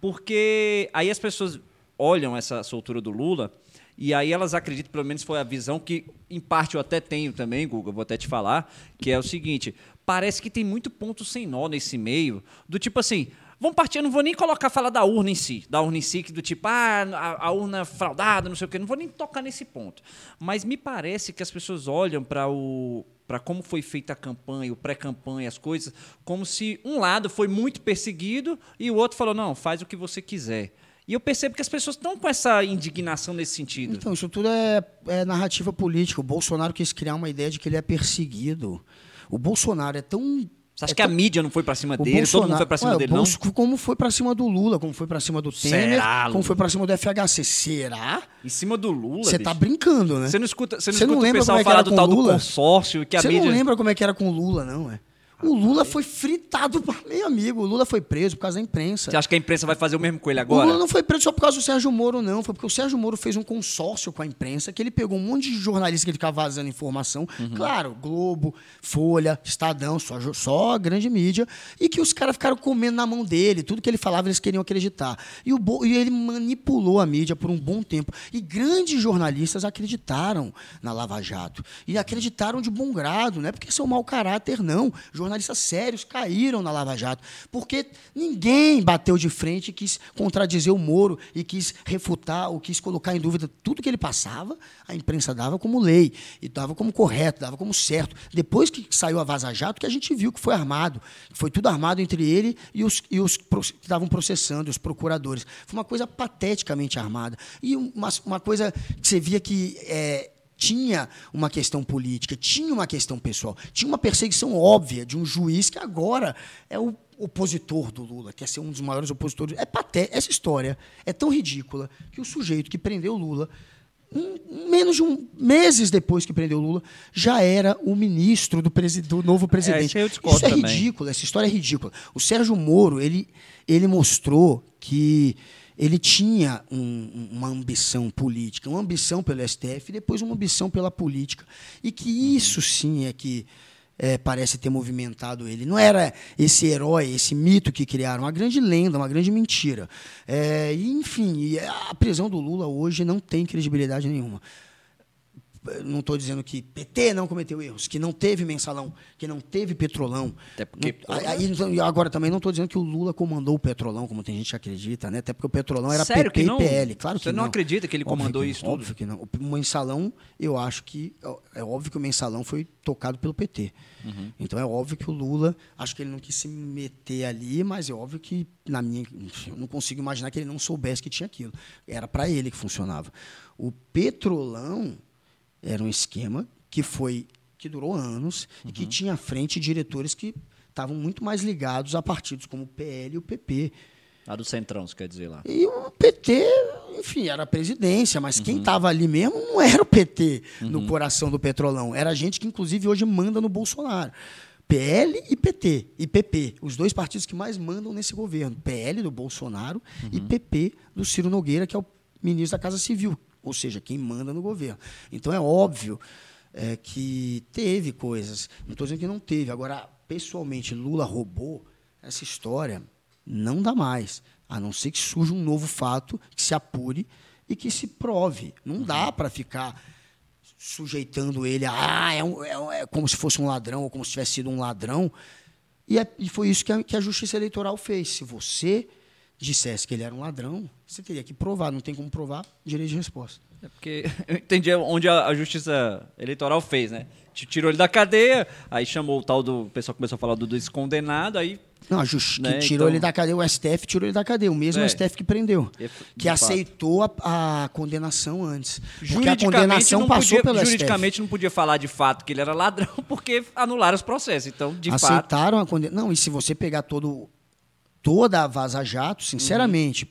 Porque aí as pessoas olham essa soltura do Lula e aí elas acreditam, pelo menos foi a visão que, em parte, eu até tenho também, Guga, vou até te falar, que é o seguinte: parece que tem muito ponto sem nó nesse meio, do tipo assim. Vamos partir, eu não vou nem colocar falar da urna em si, da urna em si, do tipo, ah, a, a urna fraudada, não sei o quê, não vou nem tocar nesse ponto. Mas me parece que as pessoas olham para o para como foi feita a campanha, o pré-campanha, as coisas, como se um lado foi muito perseguido e o outro falou: não, faz o que você quiser. E eu percebo que as pessoas estão com essa indignação nesse sentido. Então, isso tudo é, é, narrativa política. O Bolsonaro quis criar uma ideia de que ele é perseguido. O Bolsonaro é tão. Você acha é que a mídia não foi para cima dele? Bolsonaro... Todo mundo foi para cima Ué, dele, Bolso... não? Como foi para cima do Lula, como foi para cima do Temer, Será, como foi para cima do FHC. Será? Em cima do Lula? Você tá brincando, né? Você não escuta, você não, escuta não lembra o pessoal é falar do tal Lula? do consórcio que a Você mídia... não lembra como é que era com o Lula, não, é? O Lula foi fritado, meu amigo. O Lula foi preso por causa da imprensa. Você acha que a imprensa vai fazer o mesmo com ele O agora? Lula não foi preso só por causa do Sérgio Moro, não. Foi porque o Sérgio Moro fez um consórcio com a imprensa, que ele pegou um monte de jornalistas que ele ficava vazando informação. Claro, Globo, Folha, Estadão, só, só a grande mídia. E que os caras ficaram comendo na mão dele. Tudo que ele falava, eles queriam acreditar. E, o e ele manipulou a mídia por um bom tempo. E grandes jornalistas acreditaram na Lava Jato. E acreditaram de bom grado. Não é porque são mau caráter, não. Jornalistas sérios caíram na Lava Jato. Porque ninguém bateu de frente e quis contradizer o Moro e quis refutar ou quis colocar em dúvida tudo que ele passava, a imprensa dava como lei, e dava como correto, dava como certo. Depois que saiu a Vaza Jato, que a gente viu que foi armado. Foi tudo armado entre ele e os, e os que estavam processando, os procuradores. Foi uma coisa pateticamente armada. E uma, uma coisa que você via que. é, tinha uma questão política, tinha uma questão pessoal, tinha uma perseguição óbvia de um juiz que agora é o opositor do Lula, quer ser um dos maiores opositores. É paté essa história é tão ridícula que o sujeito que prendeu Lula, um- menos de um meses depois que prendeu Lula, já era o ministro do, do novo presidente. isso aí eu discordo Isso é também. ridículo, essa história é ridícula. O Sérgio Moro, ele, ele mostrou que ele tinha um- uma ambição política, uma ambição pelo STF e depois uma ambição pela política. E que isso sim é que é, parece ter movimentado ele. Não era esse herói, esse mito que criaram, uma grande lenda, uma grande mentira. É, e, enfim, a prisão do Lula hoje não tem credibilidade nenhuma não estou dizendo que PT não cometeu erros, que não teve mensalão, que não teve petrolão. Até porque, Não- aí, agora também não estou dizendo que o Lula comandou o petrolão, como tem gente que acredita, né? Até porque o petrolão era Sério não? e PL. Claro que Você não acredita que ele Óbvio comandou que- isso tudo? Óbvio que não. O mensalão, eu acho que é óbvio que o mensalão foi tocado pelo PT. Uhum. Então é óbvio que o Lula, acho que ele não quis se meter ali, mas é óbvio que na minha, eu não consigo imaginar que ele não soubesse que tinha aquilo. Era para ele que funcionava. O petrolão era um esquema que foi que durou anos e Uhum. que tinha à frente diretores que estavam muito mais ligados a partidos como o PL e o PP. A do Centrão, você quer dizer lá. E o PT, enfim, era a presidência, mas Uhum. quem estava ali mesmo não era o PT no coração do Petrolão. Era gente que, inclusive, hoje manda no Bolsonaro. PL e PT, e PP, os dois partidos que mais mandam nesse governo. PL do Bolsonaro e Uhum. PP do Ciro Nogueira, que é o ministro da Casa Civil, ou seja, quem manda no governo. Então é óbvio é, que teve coisas. Não estou dizendo que não teve. Agora, pessoalmente, Lula roubou essa história. Não dá mais. A não ser que surja um novo fato, que se apure e que se prove. Não dá para ficar sujeitando ele a. Ah, é, um- é é como se fosse um ladrão ou como se tivesse sido um ladrão. E, é- e foi isso que a, que a Justiça Eleitoral fez. Se você dissesse que ele era um ladrão, você teria que provar. Não tem como provar, direito de resposta. É porque eu entendi onde a, a justiça eleitoral fez, né? Tirou ele da cadeia, aí chamou o tal do. O pessoal começou a falar do descondenado, aí. Não, a justi Né, que tirou então- ele da cadeia, o STF tirou ele da cadeia, o mesmo É. STF que prendeu. É, Que fato. aceitou a, a condenação antes. Porque a Juridicamente, condenação não passou podia, pelo STF. juridicamente não podia falar de fato que ele era ladrão, porque anularam os processos. Então, de fato. aceitaram a condenação. Não, e se você pegar todo, toda a Vaza Jato, sinceramente,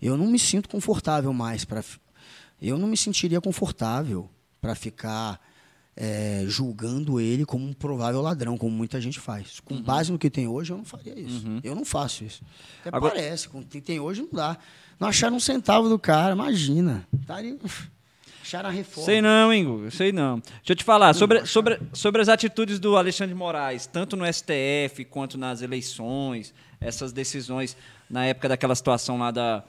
eu não me sinto confortável mais para. Eu não me sentiria confortável para ficar é, julgando ele como um provável ladrão, como muita gente faz. Com base no que tem hoje, eu não faria isso. Eu não faço isso. Até Agora- parece, com o que tem hoje não dá. Não acharam um centavo do cara, imagina. Tá ali, acharam a reforma. Sei não, Ingo, sei não. Deixa eu te falar, sobre, sobre, sobre as atitudes do Alexandre de Moraes, tanto no STF quanto nas eleições, essas decisões na época daquela situação lá da,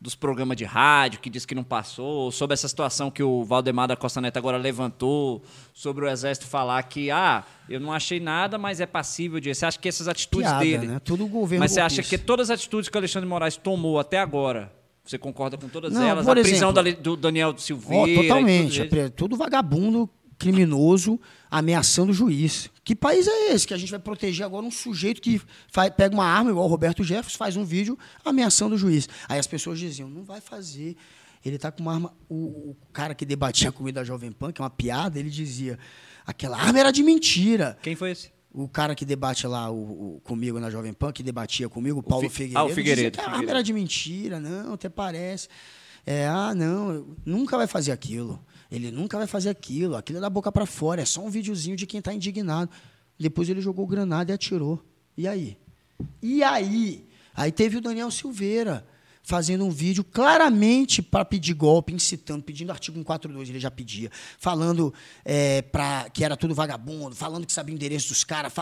dos programas de rádio, que diz que não passou, sobre essa situação que o Valdemar da Costa Neto agora levantou, sobre o Exército falar que, ah, eu não achei nada, mas é passível de... Você acha que essas atitudes Piada, dele... né? Tudo o governo Mas você acha que todas as atitudes que o Alexandre Moraes tomou até agora, você concorda com todas Não, elas? a prisão exemplo- do Daniel Silveira... e totalmente. tudo Tudo vagabundo, criminoso, ameaçando o juiz. Que país é esse que a gente vai proteger agora um sujeito que faz- pega uma arma, igual o Roberto Jefferson, faz um vídeo ameaçando o juiz? Aí as pessoas diziam, não vai fazer. Ele está com uma arma. O, o cara que debatia comigo da Jovem Pan, que é uma piada, ele dizia: aquela arma era de mentira. Quem foi esse? O cara que debate lá o, o- comigo na Jovem Pan, que debatia comigo, o Paulo Fi- Figueiredo. ah, o Figueiredo, dizia Figueiredo. era de mentira, não, até parece. É, ah, não, nunca vai fazer aquilo. Ele nunca vai fazer aquilo. Aquilo é da boca para fora, é só um videozinho de quem está indignado. Depois ele jogou granada e atirou. E aí? E aí? Aí teve o Daniel Silveira fazendo um vídeo claramente para pedir golpe, incitando, pedindo artigo 142, ele já pedia, falando é, pra, que era tudo vagabundo, falando que sabia o endereço dos caras,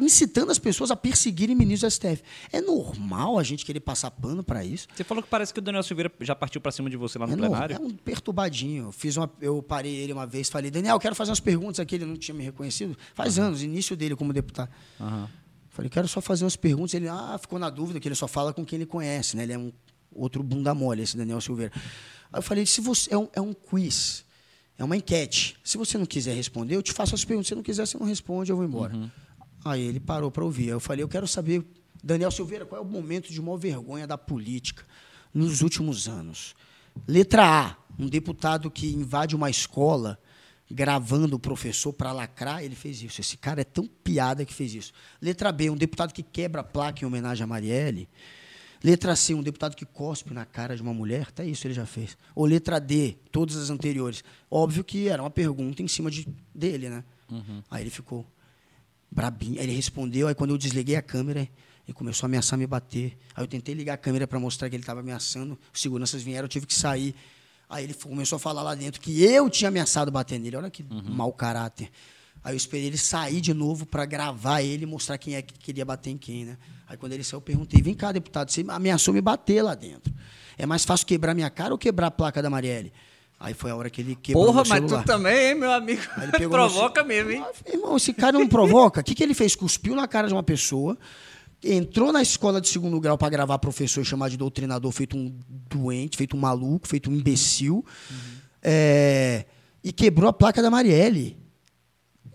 incitando as pessoas a perseguirem ministros do STF. É normal a gente querer passar pano para isso? Você falou que parece que o Daniel Silveira já partiu pra cima de você lá no É, plenário. é um perturbadinho. Eu Fiz uma, eu parei ele uma vez, falei, Daniel, quero fazer umas perguntas aqui. Ele não tinha me reconhecido. Faz anos, início dele como deputado. Aham. Falei, quero só fazer umas perguntas. Ele, ah, ficou na dúvida, que ele só fala com quem ele conhece, né? Ele é um outro bunda mole, esse Daniel Silveira. Aí eu falei, se você é um, é um quiz, é uma enquete. Se você não quiser responder, eu te faço as perguntas. Se não quiser, você não responde, eu vou embora. Aí ele parou para ouvir. Aí eu falei, eu quero saber, Daniel Silveira, qual é o momento de maior vergonha da política nos últimos anos? Letra A, um deputado que invade uma escola gravando o professor para lacrar, ele fez isso. Esse cara é tão piada que fez isso. Letra B, um deputado que quebra a placa em homenagem a Marielle. Letra C, um deputado que cospe na cara de uma mulher, até isso ele já fez. Ou letra D, todas as anteriores. Óbvio que era uma pergunta em cima de, dele, né? Aí ele ficou brabinho. Aí ele respondeu, aí quando eu desliguei a câmera, ele começou a ameaçar me bater. Aí eu tentei ligar a câmera para mostrar que ele estava ameaçando. Os seguranças vieram, eu tive que sair. Aí ele começou a falar lá dentro que eu tinha ameaçado bater nele. Olha que mau caráter. Aí eu esperei ele sair de novo para gravar ele e mostrar quem é que queria bater em quem, né? Aí quando ele saiu, eu perguntei: vem cá, deputado, você ameaçou me bater lá dentro. É mais fácil quebrar minha cara ou quebrar a placa da Marielle? Aí foi a hora que ele quebrou Porra, mas tu também, hein, meu amigo? Provoca mesmo, hein? Ah, Irmão, esse cara não provoca. O que, que ele fez? Cuspiu na cara de uma pessoa, entrou na escola de segundo grau para gravar professor e chamar de doutrinador, feito um doente, feito um maluco, feito um imbecil, é, e quebrou a placa da Marielle.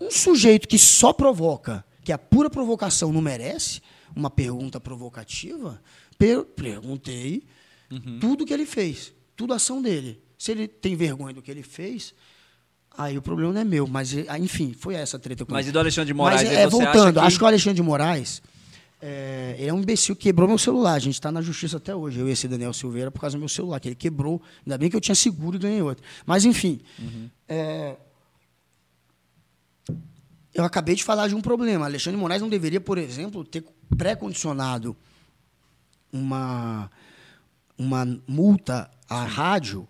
Um sujeito que só provoca, que a pura provocação não merece uma pergunta provocativa, per- perguntei tudo que ele fez, tudo a ação dele. Se ele tem vergonha do que ele fez, aí o problema não é meu. Mas, eh, enfim, foi essa a treta com Mas e do Alexandre de Moraes? Mas, é, acha voltando, que- acho que o Alexandre de Moraes, é, ele é um imbecil que quebrou meu celular. A gente está na justiça até hoje. Eu e esse Daniel Silveira por causa do meu celular, que ele quebrou. Ainda bem que eu tinha seguro e ganhei outro. Mas, enfim. é, eu acabei de falar de um problema. Alexandre Moraes não deveria, por exemplo, ter pré-condicionado uma, uma multa à rádio,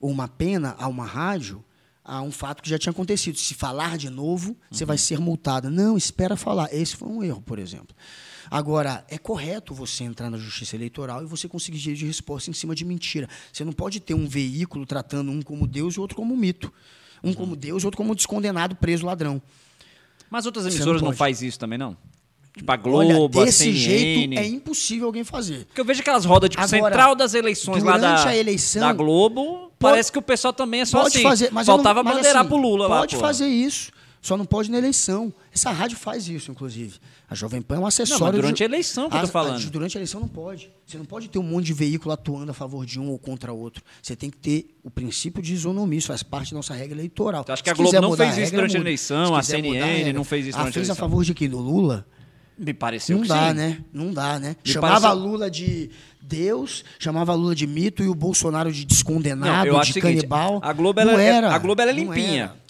ou uma pena a uma rádio, a um fato que já tinha acontecido. Se falar de novo, você vai ser multado. Não, espera falar. Esse foi um erro, por exemplo. Agora, é correto você entrar na justiça eleitoral e você conseguir direito de resposta em cima de mentira. Você não pode ter um veículo tratando um como Deus e outro como mito. Um como Deus e outro como descondenado, preso, ladrão. Mas outras emissoras não não, pode. faz isso também, não? Tipo a Olha, Globo, a desse CNN. jeito é impossível alguém fazer. Porque eu vejo aquelas rodas, tipo, Agora, central das eleições lá da, a eleição, da Globo, parece que o pessoal também é só pode assim. fazer, mas faltava não, mas bandeirar assim, pro Lula lá, Pode fazer isso, só não pode na eleição. Essa rádio faz isso, inclusive. A Jovem Pan é um acessório. Não, mas durante de- a eleição que eu tô A- a- falando. durante a eleição não pode. Você não pode ter um monte de veículo atuando a favor de um ou contra outro. Você tem que ter o princípio de isonomia, isso faz parte da nossa regra eleitoral. Tu acha que a Globo não fez isso regra, durante a eleição, a CNN regra. não fez isso durante a fez a eleição. favor de quem? Do Lula? Me pareceu Não que dá, sim. né? Não dá, né? Me chamava pareceu- Lula de Deus, chamava Lula de mito e o Bolsonaro de descondenado, Não, acho de seguinte, canibal. a Globo, não ela, é- era, a Globo é não limpinha. era.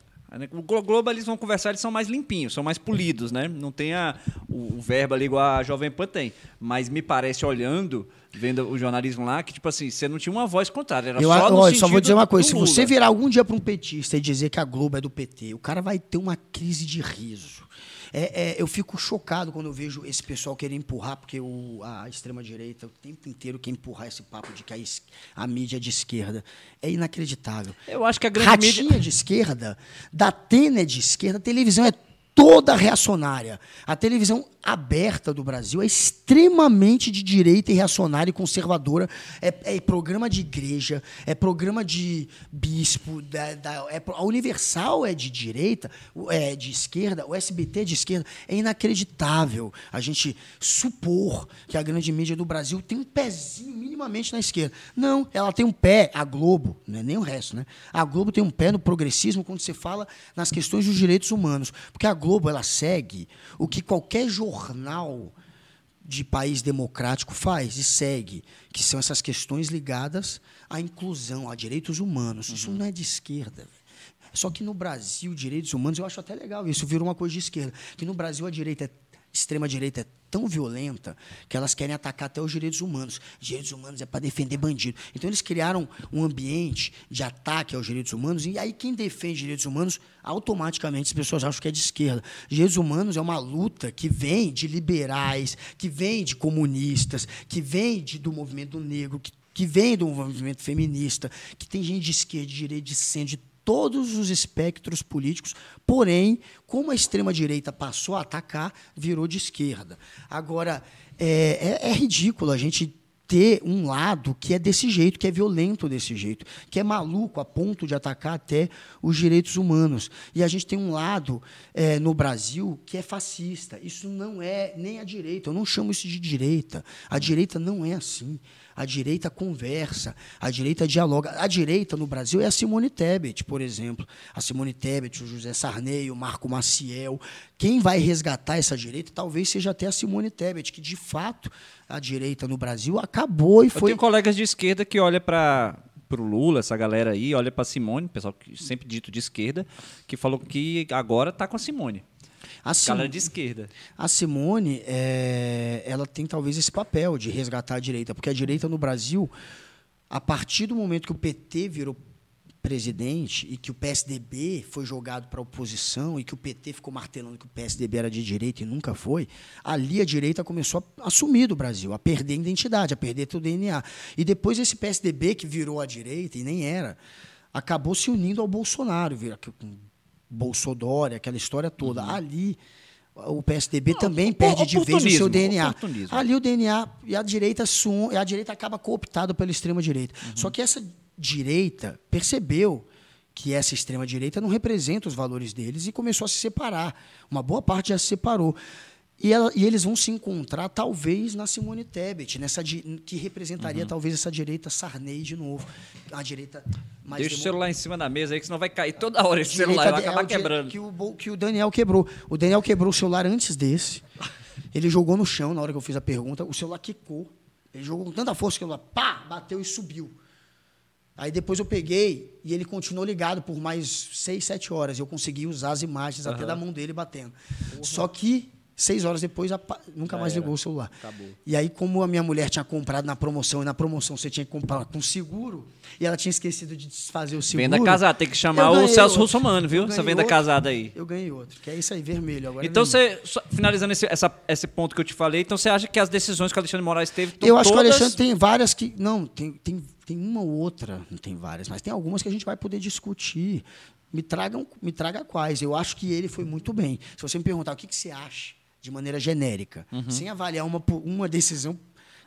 O Glo- Globo eles vão conversar, eles são mais limpinhos, são mais polidos, né? Não tem a, o, o verbo ali igual a Jovem Pan tem. Mas me parece, olhando, vendo o jornalismo lá, que, tipo assim, você não tinha uma voz contrária. Era Eu, só no sentido só vou dizer uma coisa: se você virar algum dia para um petista e dizer que a Globo é do PT, o cara vai ter uma crise de riso. É, é, eu fico chocado quando eu vejo esse pessoal querer empurrar, porque o, a extrema-direita o tempo inteiro quer empurrar esse papo de que a, a mídia é de esquerda. É inacreditável. Eu acho que a grande Ratinha mídia... de esquerda, da Tena é de esquerda, a televisão é toda reacionária. A televisão aberta do Brasil é extremamente de direita e reacionária e conservadora. É, é programa de igreja, é programa de bispo, da, da- é a Universal é de direita, é de esquerda, o SBT é de esquerda. É inacreditável a gente supor que a grande mídia do Brasil tem um pezinho minimamente na esquerda. Não, ela tem um pé, a Globo, não é nem o resto, né? A Globo tem um pé no progressismo quando você fala nas questões dos direitos humanos. Porque a Globo, ela segue o que qualquer jornal de país democrático faz e segue, que são essas questões ligadas à inclusão, a direitos humanos. Isso não é de esquerda. Só que no Brasil, direitos humanos, eu acho até legal isso, virou uma coisa de esquerda. Que no Brasil a direita é extrema-direita é tão violenta que elas querem atacar até os direitos humanos. Direitos humanos é para defender bandido. Então, eles criaram um ambiente de ataque aos direitos humanos, e aí quem defende direitos humanos, automaticamente as pessoas acham que é de esquerda. Direitos humanos é uma luta que vem de liberais, que vem de comunistas, que vem de, do movimento negro, que, que vem do movimento feminista, que tem gente de esquerda, de direita, de centro, de todos os espectros políticos, porém, como a extrema-direita passou a atacar, virou de esquerda. Agora, é, é, é ridículo a gente ter um lado que é desse jeito, que é violento desse jeito, que é maluco a ponto de atacar até os direitos humanos. E a gente tem um lado é, no Brasil que é fascista. Isso não é nem a direita. Eu não chamo isso de direita. A direita não é assim. A direita conversa, a direita dialoga. A direita no Brasil é a Simone Tebet, por exemplo. A Simone Tebet, o José Sarney, o Marco Maciel. Quem vai resgatar essa direita talvez seja até a Simone Tebet, que de fato a direita no Brasil acabou e Eu foi. tenho colegas de esquerda que olham para o Lula, essa galera aí, olha para Simone, pessoal que sempre dito de esquerda, que falou que agora está com a Simone. A Sim- Galera de esquerda. A Simone, é, ela tem talvez esse papel de resgatar a direita, porque a direita no Brasil, a partir do momento que o PT virou presidente e que o PSDB foi jogado para a oposição e que o PT ficou martelando que o PSDB era de direita e nunca foi, ali a direita começou a assumir do Brasil, a perder a identidade, a perder seu DNA. E depois esse PSDB que virou a direita e nem era, acabou se unindo ao Bolsonaro, Bolsodória, aquela história toda. Ali o PSDB também o- perde de vez o seu DNA. Ali o DNA e a direita sum, e a direita acaba cooptada pela extrema direita. Uhum. Só que essa direita percebeu que essa extrema direita não representa os valores deles e começou a se separar. Uma boa parte já se separou. E, ela- e eles vão se encontrar, talvez, na Simone Tebet, nessa que Uhum. representaria, talvez, essa direita Sarney de novo. A direita mais Deixa o celular em cima da mesa aí, que senão vai cair toda hora esse direita celular, vai é acabar di- quebrando. Que o, que o Daniel quebrou. O Daniel quebrou o celular antes desse. Ele jogou no chão na hora que eu fiz a pergunta. O celular quicou. Ele jogou com tanta força que o celular pá, bateu e subiu. Aí depois eu peguei e ele continuou ligado por mais seis, sete horas. Eu consegui usar as imagens até da mão dele batendo. Só que seis horas depois nunca mais ligou o celular. Acabou. E aí, como a minha mulher tinha comprado na promoção, e na promoção você tinha que comprar com seguro, e ela tinha esquecido de desfazer o seguro. Venda casada, tem que chamar o Celso outro. Russomano, viu? Essa venda outro. casada aí. Eu ganhei outro, que é isso aí, vermelho. Agora é Então vermelho. você, só finalizando esse, essa- esse ponto que eu te falei, então você acha que as decisões que o Alexandre Moraes teve Eu acho que o todas- Alexandre tem várias que. Não, tem, tem, tem uma ou outra, não tem várias, mas tem algumas que a gente vai poder discutir. Me, tragam, me traga quais. Eu acho que ele foi muito bem. Se você me perguntar o que, que você acha, de maneira genérica, sem avaliar uma, por- uma decisão,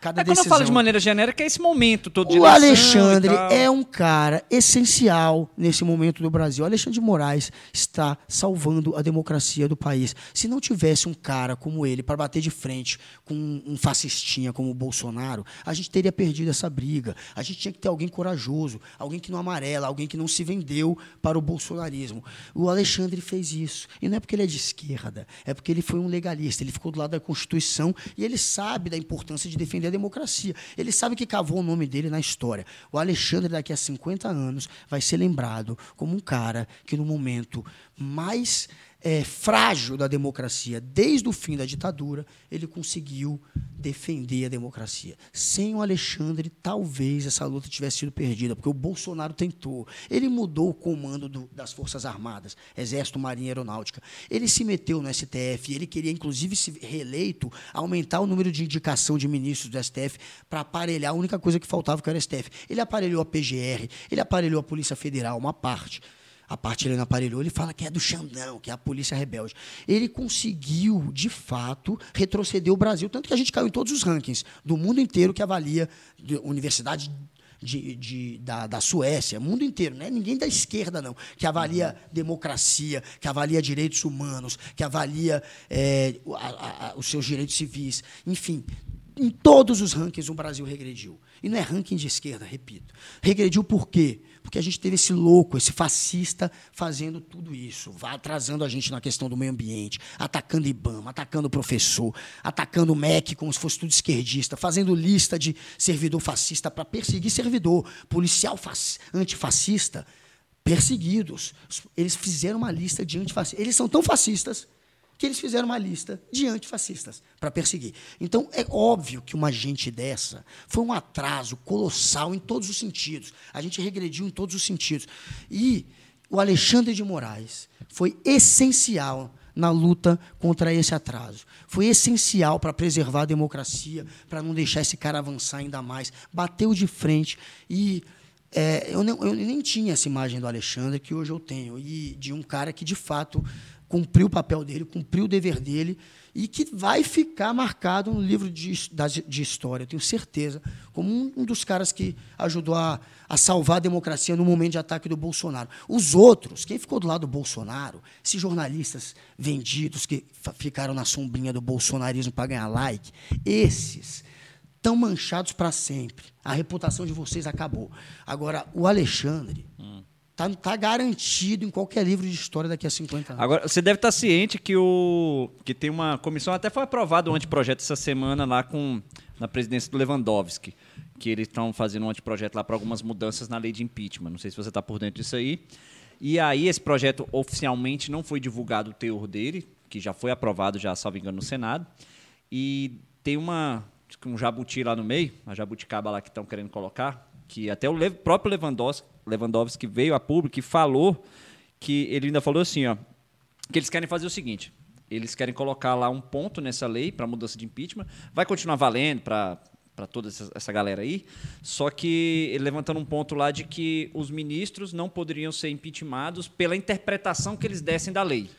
cada. É quando decisão. eu falo de maneira genérica, é esse momento todo de O Alexandre é um cara essencial nesse momento do Brasil. O Alexandre de Moraes está salvando a democracia do país. Se não tivesse um cara como ele para bater de frente com um fascistinha como o Bolsonaro, a gente teria perdido essa briga. A gente tinha que ter alguém corajoso, alguém que não amarela, alguém que não se vendeu para o bolsonarismo. O Alexandre fez isso. E não é porque ele é de esquerda, é porque ele foi um legalista. Ele ficou do lado da Constituição e ele sabe da importância de defender a democracia. Ele sabe que cavou o nome dele na história. O Alexandre, daqui a 50 anos, vai ser lembrado como um cara que, no momento mais eh, frágil da democracia, desde o fim da ditadura, ele conseguiu defender a democracia. Sem o Alexandre, talvez essa luta tivesse sido perdida, porque o Bolsonaro tentou. Ele mudou o comando do- das Forças Armadas, Exército, Marinha e Aeronáutica. Ele se meteu no STF, ele queria, inclusive, se reeleito, aumentar o número de indicação de ministros do STF para aparelhar a única coisa que faltava, que era o STF. Ele aparelhou a PGR, ele aparelhou a Polícia Federal, uma parte. A parte ele não aparelhou, ele fala que é do Xandão, que é a polícia rebelde. Ele conseguiu, de fato, retroceder o Brasil. Tanto que a gente caiu em todos os rankings do mundo inteiro que avalia de universidade de, de- da, da Suécia, mundo inteiro, não é ninguém da esquerda, não, que avalia democracia, que avalia direitos humanos, que avalia o- a- a- os seus direitos civis. Enfim, em todos os rankings o Brasil regrediu. E não é ranking de esquerda, repito. Regrediu por quê? Porque a gente teve esse louco, esse fascista fazendo tudo isso, atrasando a gente na questão do meio ambiente, atacando IBAMA, atacando o professor, atacando o MEC como se fosse tudo esquerdista, fazendo lista de servidor fascista para perseguir servidor, policial antifascista perseguidos. Eles fizeram uma lista de antifascistas. Eles são tão fascistas que eles fizeram uma lista de antifascistas para perseguir. Então, é óbvio que uma gente dessa foi um atraso colossal em todos os sentidos. A gente regrediu em todos os sentidos. E o Alexandre de Moraes foi essencial na luta contra esse atraso. Foi essencial para preservar a democracia, para não deixar esse cara avançar ainda mais. Bateu de frente e é, eu, não, eu, nem tinha essa imagem do Alexandre que hoje eu tenho e de um cara que de fato cumpriu o papel dele, cumpriu o dever dele e que vai ficar marcado no livro de, de história, tenho certeza, como um, dos caras que ajudou a, a, salvar a democracia no momento de ataque do Bolsonaro. Os outros, quem ficou do lado do Bolsonaro, esses jornalistas vendidos que ficaram na sombrinha do bolsonarismo para ganhar like, esses estão manchados para sempre. A reputação de vocês acabou. Agora, o Alexandre. Hum Tá, tá garantido em qualquer livro de história daqui a 50 anos. Agora, você deve estar ciente que, o, que tem uma comissão, até foi aprovado um anteprojeto essa semana lá com, na presidência do Lewandowski, que eles estão fazendo um anteprojeto lá para algumas mudanças na lei de impeachment. Não sei se você está por dentro disso aí. E aí, esse projeto oficialmente não foi divulgado o teor dele, que já foi aprovado, já, salvo engano, no Senado. E tem uma, um jabuti lá no meio, a jabuticaba lá que estão querendo colocar, que até o próprio Lewandowski, Lewandowski veio a público e falou que ele ainda falou assim, ó, que eles querem fazer o seguinte: eles querem colocar lá um ponto nessa lei para mudança de impeachment, vai continuar valendo para para toda essa, galera aí, só que levantando um ponto lá de que os ministros não poderiam ser impeachmentados pela interpretação que eles dessem da lei.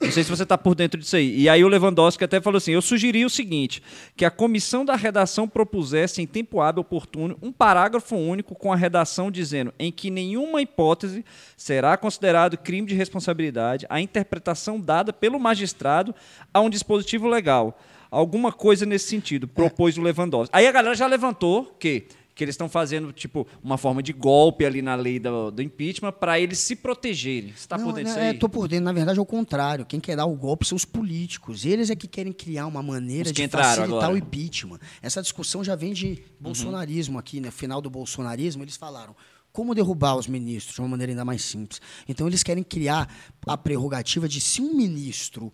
Não sei se você está por dentro disso aí. E aí o Lewandowski até falou assim: eu sugeri o seguinte: que a comissão da redação propusesse em tempo hábil oportuno um parágrafo único com a redação dizendo em que nenhuma hipótese será considerado crime de responsabilidade a interpretação dada pelo magistrado a um dispositivo legal. Alguma coisa nesse sentido, propôs o Lewandowski. Aí a galera já levantou que que eles estão fazendo tipo uma forma de golpe ali na lei do, do impeachment para eles se protegerem. Você está por dentro disso é, aí? Estou por dentro. Na verdade, é o contrário. Quem quer dar o golpe são os políticos. Eles é que querem criar uma maneira de facilitar agora. o impeachment. Essa discussão já vem de uhum. bolsonarismo aqui, né? Final do bolsonarismo, eles falaram como derrubar os ministros de uma maneira ainda mais simples. Então, eles querem criar a prerrogativa de se um ministro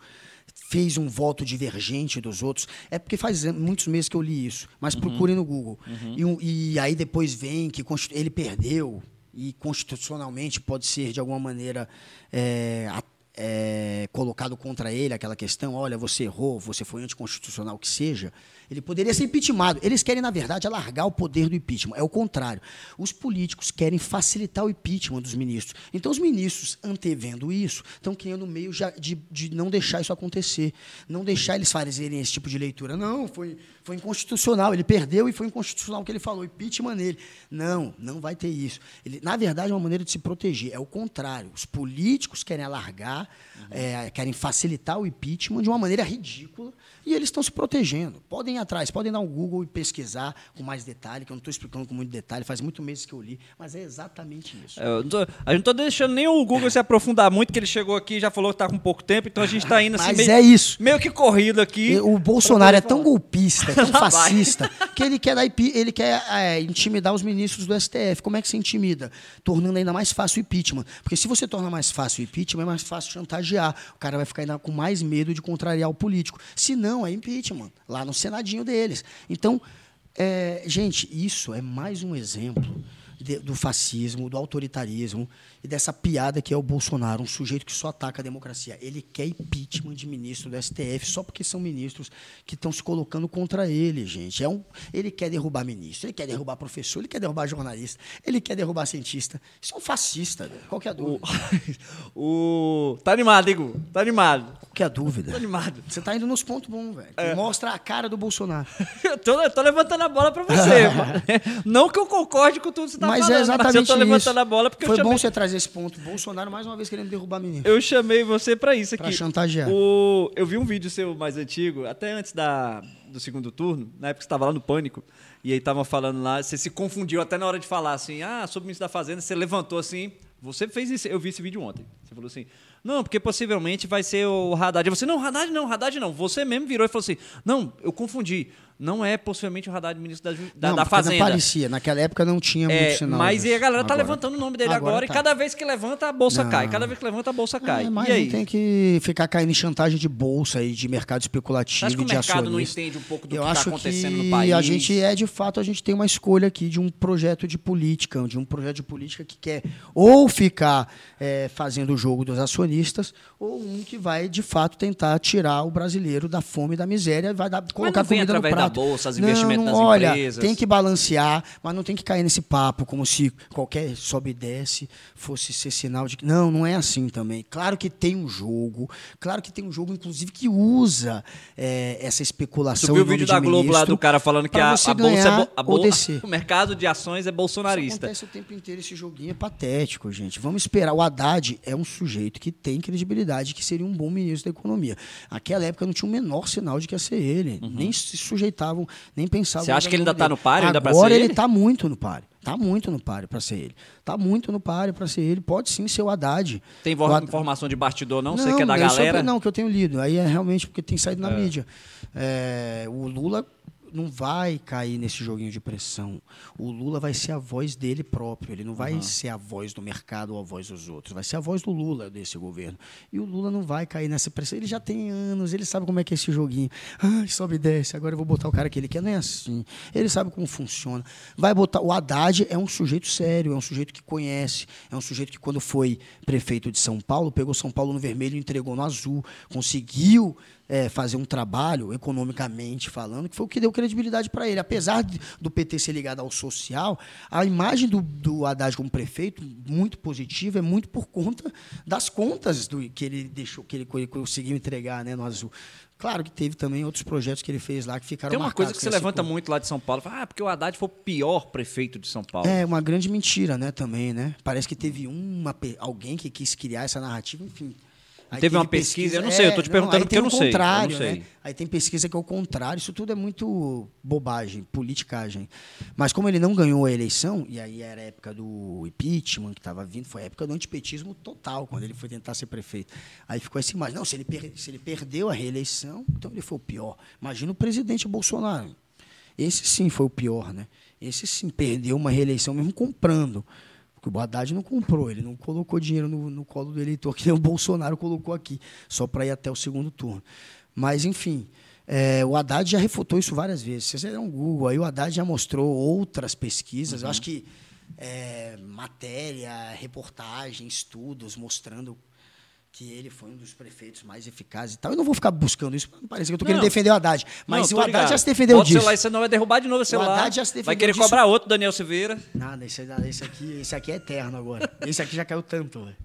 fez um voto divergente dos outros. É porque faz muitos meses que eu li isso, mas uhum. procurem no Google. Uhum. E, e, aí depois vem que ele perdeu e constitucionalmente pode ser de alguma maneira é, é, colocado contra ele aquela questão, olha, você errou, você foi anticonstitucional, que seja, ele poderia ser impeachmentado. Eles querem, na verdade, alargar o poder do impeachment. É o contrário. Os políticos querem facilitar o impeachment dos ministros. Então, os ministros, antevendo isso, estão criando meio de, de não deixar isso acontecer. Não deixar eles fazerem esse tipo de leitura. Não, foi, foi inconstitucional. Ele perdeu e foi inconstitucional o que ele falou. Impeachment nele. Não, não vai ter isso. Ele, na verdade, é uma maneira de se proteger. É o contrário. Os políticos querem alargar, uhum. é, querem facilitar o impeachment de uma maneira ridícula e eles estão se protegendo. Podem ir atrás, podem dar um Google e pesquisar com mais detalhe, que eu não estou explicando com muito detalhe, faz muito meses que eu li, mas é exatamente isso. É, tô, a gente não está deixando nem o Google se aprofundar muito, que ele chegou aqui e já falou que está com pouco tempo, então a gente está indo assim. Mas meio, é isso. Meio que corrido aqui. O Bolsonaro é tão golpista, tão fascista, que ele quer, dar, ele quer é, intimidar os ministros do STF. Como é que se intimida? Tornando ainda mais fácil o impeachment. Porque se você torna mais fácil o impeachment, é mais fácil chantagear. O cara vai ficar ainda com mais medo de contrariar o político. Se não, é impeachment, lá no Deles. Então, é, gente, isso é mais um exemplo de, do fascismo, do autoritarismo e dessa piada que é o Bolsonaro, um sujeito que só ataca a democracia. Ele quer impeachment de ministro do STF só porque são ministros que estão se colocando contra ele, gente. É um, ele quer derrubar ministro, ele quer derrubar professor, ele quer derrubar jornalista, ele quer derrubar cientista. Isso é um fascista, né? qual que é a dúvida? O, o... Tá animado, Igor? Tá animado. Que é a dúvida? Tô animado. Você tá indo nos pontos bons, velho. É. Mostra a cara do Bolsonaro. eu, tô, tô levantando a bola pra você. Não que eu concorde com tudo que você tá mas falando, é exatamente mas eu tô levantando isso. a bola porque Foi eu chamei... bom você trazer esse ponto. Bolsonaro, mais uma vez, querendo derrubar menino. Eu chamei você para isso aqui. Pra chantagear. O... Eu vi um vídeo seu mais antigo, até antes da... do segundo turno, na época que você estava lá no Pânico, e aí tava falando lá, você se confundiu até na hora de falar assim, ah, sobre o ministro da Fazenda, você levantou assim. Você fez isso, eu vi esse vídeo ontem. Você falou assim: não, porque possivelmente vai ser o Haddad. Eu falei, não, Haddad não, Haddad não. Você mesmo virou e falou assim: não, eu confundi. Não é possivelmente o Haddad ministro da, da, não, da Fazenda. Não parecia. Naquela época não tinha É, muito sinal. mas e a galera tá Agora. levantando o nome dele agora, Agora e tá. cada vez que levanta, a bolsa Não. cai. Cada vez que levanta, a bolsa cai. É, mas e aí? não tem que ficar caindo em chantagem de bolsa e de mercado especulativo Você acha que e o mercado não acionista. entende um pouco do Eu que está acho acontecendo no país? a gente é, de fato, a gente tem uma escolha aqui de um projeto de política, de um projeto de política que quer ou ficar é, fazendo o jogo dos acionistas, ou um que vai, de fato, tentar tirar o brasileiro da fome e da miséria, vai dar, colocar não vem comida no através da prato. bolsa, os Não, investimentos não, das olha, empresas. tem que balancear, mas não tem que cair nesse papo como se qualquer sobe e desce fosse ser sinal de que. Não, não é assim também. Claro que tem um jogo, claro que tem um jogo, inclusive, que usa é, essa especulação. Tu viu o vídeo de da Globo lá do cara falando que a, a bolsa é bo- a bol- descer. o mercado de ações é Isso bolsonarista. acontece o tempo inteiro, esse joguinho é patético, gente. Vamos esperar. O Haddad é um sujeito que tem credibilidade, que seria um bom ministro da economia. Naquela época não tinha o menor sinal de que ia ser ele. Nem se sujeitavam, nem pensavam. Uhum. Você acha que ele ainda tá dele. no páreo, Agora ele ele? tá muito no páreo. Tá muito no páreo para ser ele. Tá muito no páreo para ser ele. Pode sim ser o Haddad. Tem Haddad- informação de bastidor, não? Você que é da galera. não, que eu tenho lido. Aí é realmente porque tem saído na mídia. É, o Lula não vai cair nesse joguinho de pressão. O Lula vai ser a voz dele próprio. Ele não vai ser a voz do mercado ou a voz dos outros. Vai ser a voz do Lula desse governo. E o Lula não vai cair nessa pressão. Ele já tem anos, ele sabe como é que é esse joguinho. Ai, sobe e desce, agora eu vou botar o cara que ele quer. Não é assim. Ele sabe como funciona. Vai botar. O Haddad é um sujeito sério, é um sujeito que conhece, é um sujeito que, quando foi prefeito de São Paulo, pegou São Paulo no vermelho e entregou no azul. Conseguiu é, fazer um trabalho, economicamente falando, que foi o que deu credibilidade para ele. Apesar de- do PT ser ligado ao social, a imagem do, do Haddad como prefeito, muito positiva, é muito por conta das contas do, que ele deixou, que ele co- conseguiu entregar né, no azul. Claro que teve também outros projetos que ele fez lá que ficaram Tem uma coisa que você levanta muito lá de São Paulo. Fala, ah, porque o Haddad foi o pior prefeito de São Paulo. É uma grande mentira, né, também, né? Parece que teve uma, alguém que quis criar essa narrativa, enfim. Aí Teve uma teve pesquisa, eu não sei, eu tô te perguntando aí porque tem eu não sei, eu não sei. Né? Aí tem pesquisa que é o contrário, isso tudo é muito bobagem, politicagem. Mas como ele não ganhou a eleição, e aí era a época do impeachment que estava vindo, foi a época do antipetismo total, quando ele foi tentar ser prefeito. Aí ficou essa imagem, não, se ele, per- se ele perdeu a reeleição, então ele foi o pior. Imagina o presidente Bolsonaro. Esse sim foi o pior, né? Esse sim perdeu uma reeleição mesmo comprando. O Haddad não comprou, ele não colocou dinheiro no, no colo do eleitor, que nem o Bolsonaro colocou aqui, só para ir até o segundo turno. Mas, enfim, é, o Haddad já refutou isso várias vezes. Se você der um Google, aí o Haddad já mostrou outras pesquisas. Eu acho que é, matéria, reportagem, estudos mostrando que ele foi um dos prefeitos mais eficazes e tal. Eu não vou ficar buscando isso, parece que eu estou querendo defender o Haddad. Mas Não, o tô Haddad ligado. já se defendeu Bota o disso. celular, você não vai derrubar de novo o celular. Haddad já se vai defendeu querer disso. cobrar outro, Daniel Silveira. Nada, esse, esse, aqui, esse aqui é eterno agora. Esse aqui já caiu tanto. velho.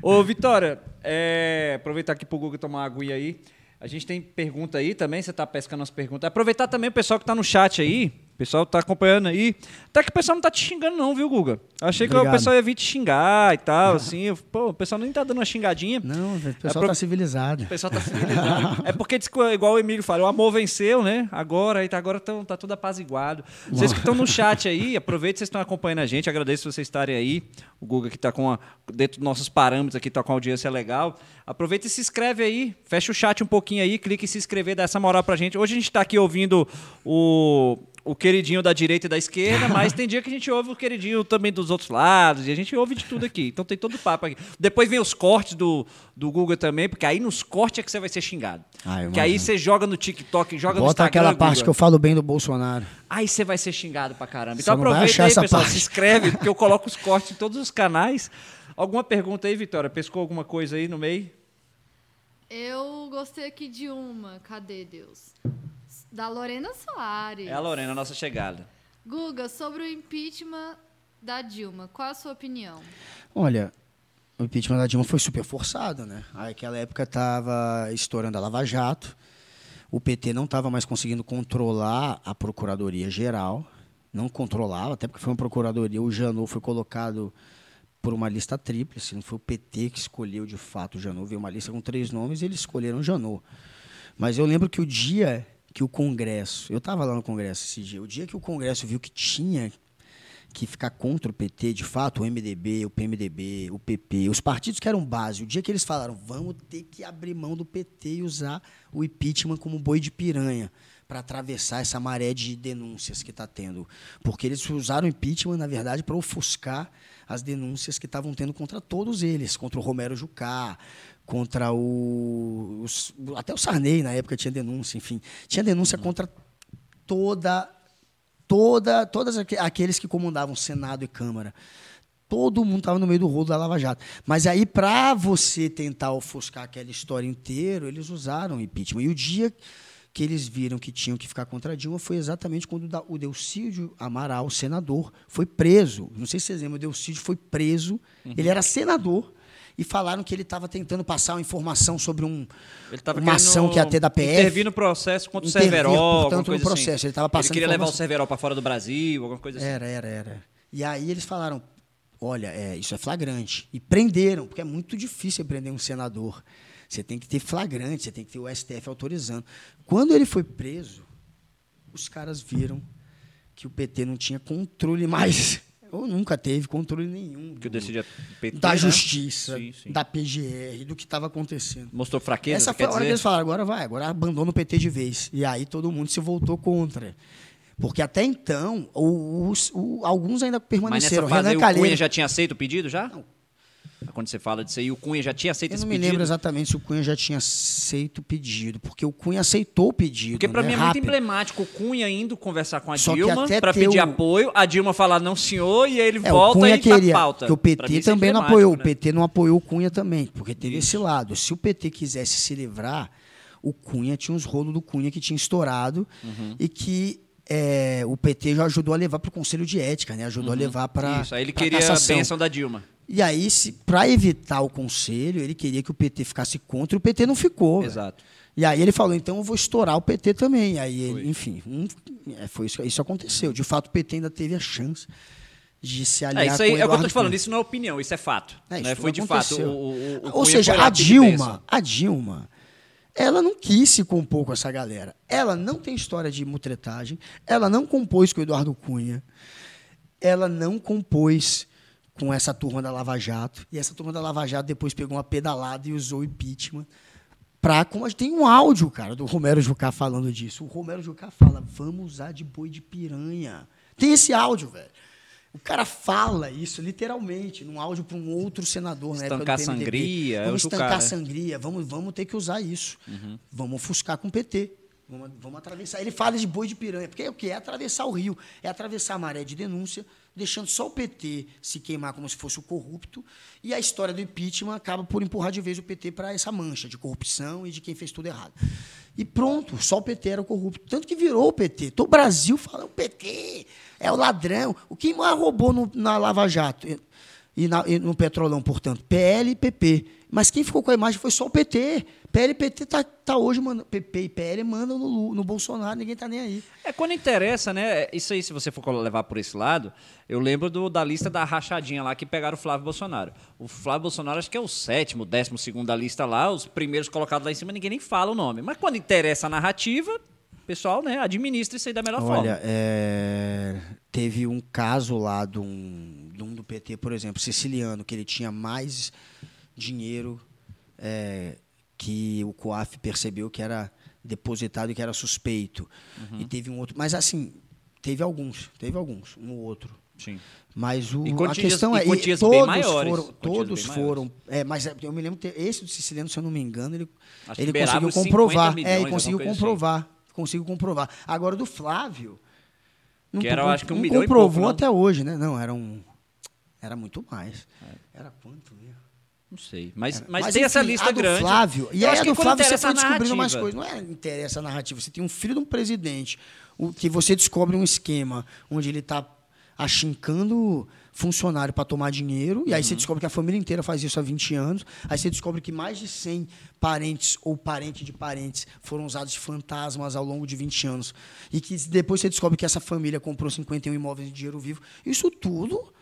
Ô, Vitória, é, aproveitar aqui pro Google tomar uma aguinha aí. A gente tem pergunta aí também, você tá pescando as perguntas. Aproveitar também o pessoal que tá no chat aí. O pessoal tá acompanhando aí. Até que o pessoal não tá te xingando, não, viu, Guga? Achei que o Obrigado. pessoal ia vir te xingar e tal, assim. Pô, o pessoal nem tá dando uma xingadinha. Não, o pessoal Apro- tá civilizado. O pessoal tá civilizado. é porque, igual o Emílio fala, o amor venceu, né? Agora, aí tá, agora tão, tá tudo apaziguado. Vocês que estão no chat aí, aproveita que vocês estão acompanhando a gente. Agradeço vocês estarem aí. O Guga que tá com a, dentro dos nossos parâmetros aqui, tá com a audiência legal. Aproveita e se inscreve aí. Fecha o chat um pouquinho aí, clica em se inscrever, dá essa moral pra gente. Hoje a gente tá aqui ouvindo o, o queridinho da direita e da esquerda, mas tem dia que a gente ouve o queridinho também dos outros lados, e a gente ouve de tudo aqui. Então tem todo o papo aqui. Depois vem os cortes do, do Google também, porque aí nos cortes é que você vai ser xingado. Ah, que aí você joga no TikTok, joga no Bota Instagram. aquela parte Guga. que eu falo bem do Bolsonaro. Aí você vai ser xingado pra caramba. Então aproveita aí, pessoal. parte. Se inscreve, porque eu coloco os cortes em todos os canais. Alguma pergunta aí, Vitória? Pescou alguma coisa aí no meio? Eu gostei aqui de uma. Cadê Deus? Da Lorena Soares. É a Lorena, a nossa chegada. Guga, sobre o impeachment da Dilma, qual a sua opinião? Olha, o impeachment da Dilma foi super forçado, né? Naquela época estava estourando a Lava Jato. O PT não estava mais conseguindo controlar a Procuradoria Geral. Não controlava, até porque foi uma procuradoria. O Janot foi colocado por uma lista tríplice. Não foi o PT que escolheu de fato o Janot. Veio uma lista com três nomes e eles escolheram o Janot. Mas eu lembro que o dia que o Congresso. Eu estava lá no Congresso esse dia. O dia que o Congresso viu que tinha que ficar contra o PT, de fato, o MDB, o PMDB, o PP, os partidos que eram base, o dia que eles falaram, vamos ter que abrir mão do PT e usar o impeachment como boi de piranha para atravessar essa maré de denúncias que está tendo. Porque eles usaram o impeachment, na verdade, para ofuscar as denúncias que estavam tendo contra todos eles, contra o Romero Jucá, contra o. Os, até o Sarney, na época, tinha denúncia, enfim. Tinha denúncia uhum. contra toda. toda todos aqueles que comandavam Senado e Câmara. Todo mundo estava no meio do rolo da Lava Jato. Mas aí, para você tentar ofuscar aquela história inteira, eles usaram o impeachment. E o dia que eles viram que tinham que ficar contra Dilma foi exatamente quando o Delcídio Amaral, senador, foi preso. Não sei se vocês lembram, o Delcídio foi preso. Uhum. Ele era senador e falaram que ele estava tentando passar uma informação sobre um, uma ação que ia ter da PF. Intervir no processo contra o Cerveró. portanto, no assim. processo. Assim. Ele, tava passando ele queria levar o Cerveró para fora do Brasil, alguma coisa assim. Era, era, era. E aí eles falaram, olha, é, isso é flagrante. E prenderam, porque é muito difícil prender um senador. Você tem que ter flagrante, você tem que ter o STF autorizando. Quando ele foi preso, os caras viram que o PT não tinha controle mais ou nunca teve controle nenhum que do, PT, da né? justiça, sim, sim. da PGR, do que estava acontecendo. Mostrou fraqueza. Essa foi a hora dizer? que eles falaram, agora vai, agora abandona o PT de vez. E aí todo mundo se voltou contra. Porque até então, os, os, alguns ainda permaneceram. Mas nessa fase, o Cunha já tinha aceito o pedido já? Não, quando você fala disso aí, o Cunha já tinha aceito esse pedido? Eu não me lembro exatamente se o Cunha já tinha aceito o pedido, porque o Cunha aceitou o pedido. Porque para né? mim é Rápido. muito emblemático o Cunha indo conversar com a Só Dilma para pedir o... apoio, a Dilma falar não senhor e aí ele é, volta o Cunha e queria, pauta. Que o PT também é não apoiou, né? o PT não apoiou o Cunha também, porque teve Isso. esse lado. Se o PT quisesse se livrar, o Cunha tinha uns rolos do Cunha que tinha estourado uhum. e que é, o PT já ajudou a levar para o Conselho de Ética, né? Ajudou uhum. a levar para. Isso, aí ele queria cassação. a bênção da Dilma. E aí, para evitar o conselho, ele queria que o PT ficasse contra, e o PT não ficou. Exato. E aí ele falou, então eu vou estourar o PT também. Aí, ele, enfim, um, é, foi isso, isso aconteceu. De fato, o PT ainda teve a chance de se aliar é, isso aí, É o que eu estou te falando, isso não é opinião, isso é fato. É, né? Foi de fato. O, o, o Ou seja, a Dilma, a Dilma, ela não quis se compor com essa galera. Ela não tem história de mutretagem, ela não compôs com o Eduardo Cunha, ela não compôs com essa turma da Lava Jato. E essa turma da Lava Jato depois pegou uma pedalada e usou o impeachment. Pra, como tem um áudio, cara, do Romero Jucá falando disso. O Romero Jucá fala: vamos usar de boi de piranha. Tem esse áudio, velho. O cara fala isso literalmente, num áudio para um outro senador na estancar época do PMDB. sangria. Vamos é estancar cara. sangria, vamos, vamos ter que usar isso. Uhum. Vamos ofuscar com o PT. Vamos, vamos atravessar. Ele fala de boi de piranha, porque é o que? É atravessar o rio, é atravessar a maré de denúncia, deixando só o PT se queimar como se fosse o corrupto, e a história do impeachment acaba por empurrar de vez o PT para essa mancha de corrupção e de quem fez tudo errado. E pronto, só o PT era o corrupto. Tanto que virou o PT. Todo o Brasil fala, o PT é o ladrão. O que mais roubou no, na Lava Jato e, na, e no Petrolão, portanto? PL e PP. Mas quem ficou com a imagem foi só o PT. PL e PT tá, tá hoje, mano, PP e PL mandam no, no Bolsonaro, ninguém tá nem aí. É quando interessa, né? Isso aí, se você for levar por esse lado, eu lembro do, da lista da rachadinha lá que pegaram o Flávio Bolsonaro. O Flávio Bolsonaro acho que é o sétimo, décimo segundo da lista lá, os primeiros colocados lá em cima, ninguém nem fala o nome. Mas quando interessa a narrativa, o pessoal, né, administra isso aí da melhor Olha, forma. Olha, é... teve um caso lá de um, de um do PT, por exemplo, siciliano, que ele tinha mais dinheiro. É que o COAF percebeu que era depositado e que era suspeito. Uhum. E teve um outro. Mas assim, teve alguns, teve alguns, um ou outro. Sim. Mas o, a questão é. E todos maiores, foram. Todos foram. É, mas é, eu me lembro, ter, esse do Siciliano, se eu não me engano, ele, ele conseguiu comprovar. Milhões, é, ele conseguiu comprovar. Assim. Conseguiu comprovar. Agora, do Flávio. Não que era, acho que um milhão comprovou pouco, até hoje, né? Não, era um. Era muito mais. É. Era quanto mesmo? Não sei. Mas, mas, mas tem enfim, essa lista a do grande. Flávio, e aí a do Flávio você foi descobrindo mais coisas. Não é interessa a narrativa. Você tem um filho de um presidente, o, que você descobre um esquema onde ele está achincando funcionário para tomar dinheiro, e aí uhum. você descobre que a família inteira faz isso há 20 anos, aí você descobre que mais de 100 parentes ou parente de parentes foram usados de fantasmas ao longo de 20 anos, e que depois você descobre que essa família comprou 51 imóveis de dinheiro vivo. Isso tudo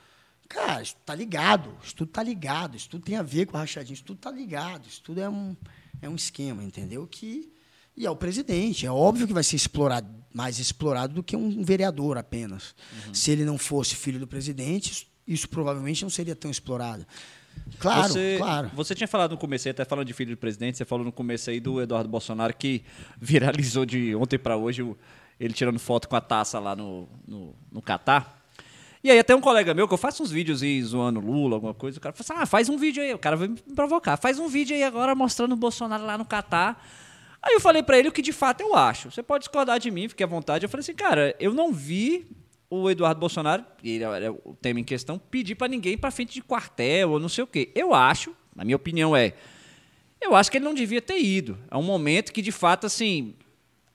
Cara, isso tá ligado, isso tudo tá ligado, isso tudo tem a ver com a rachadinha, isso tudo tá ligado, isso tudo é um, é um esquema, entendeu? Que, E é o presidente. É óbvio que vai ser explorado, mais explorado do que um vereador apenas. Uhum. Se ele não fosse filho do presidente, isso, provavelmente não seria tão explorado. Claro, você, claro. Você tinha falado no começo, até falando de filho do presidente, você falou no começo aí do Eduardo Bolsonaro que viralizou de ontem para hoje o- ele tirando foto com a taça lá no, no, no Catar. E aí até um colega meu, que eu faço uns vídeos aí zoando Lula, alguma coisa, o cara falou assim, ah, faz um vídeo aí, o cara veio me provocar, faz um vídeo aí agora mostrando o Bolsonaro lá no Catar. Aí eu falei pra ele o que de fato eu acho. Você pode discordar de mim, fique à vontade. Eu falei assim, cara, eu não vi o Eduardo Bolsonaro, ele era o tema em questão, pedir pra ninguém pra frente de quartel ou não sei o quê. Eu acho, na minha opinião é, eu acho que ele não devia ter ido. É um momento que, de fato, assim,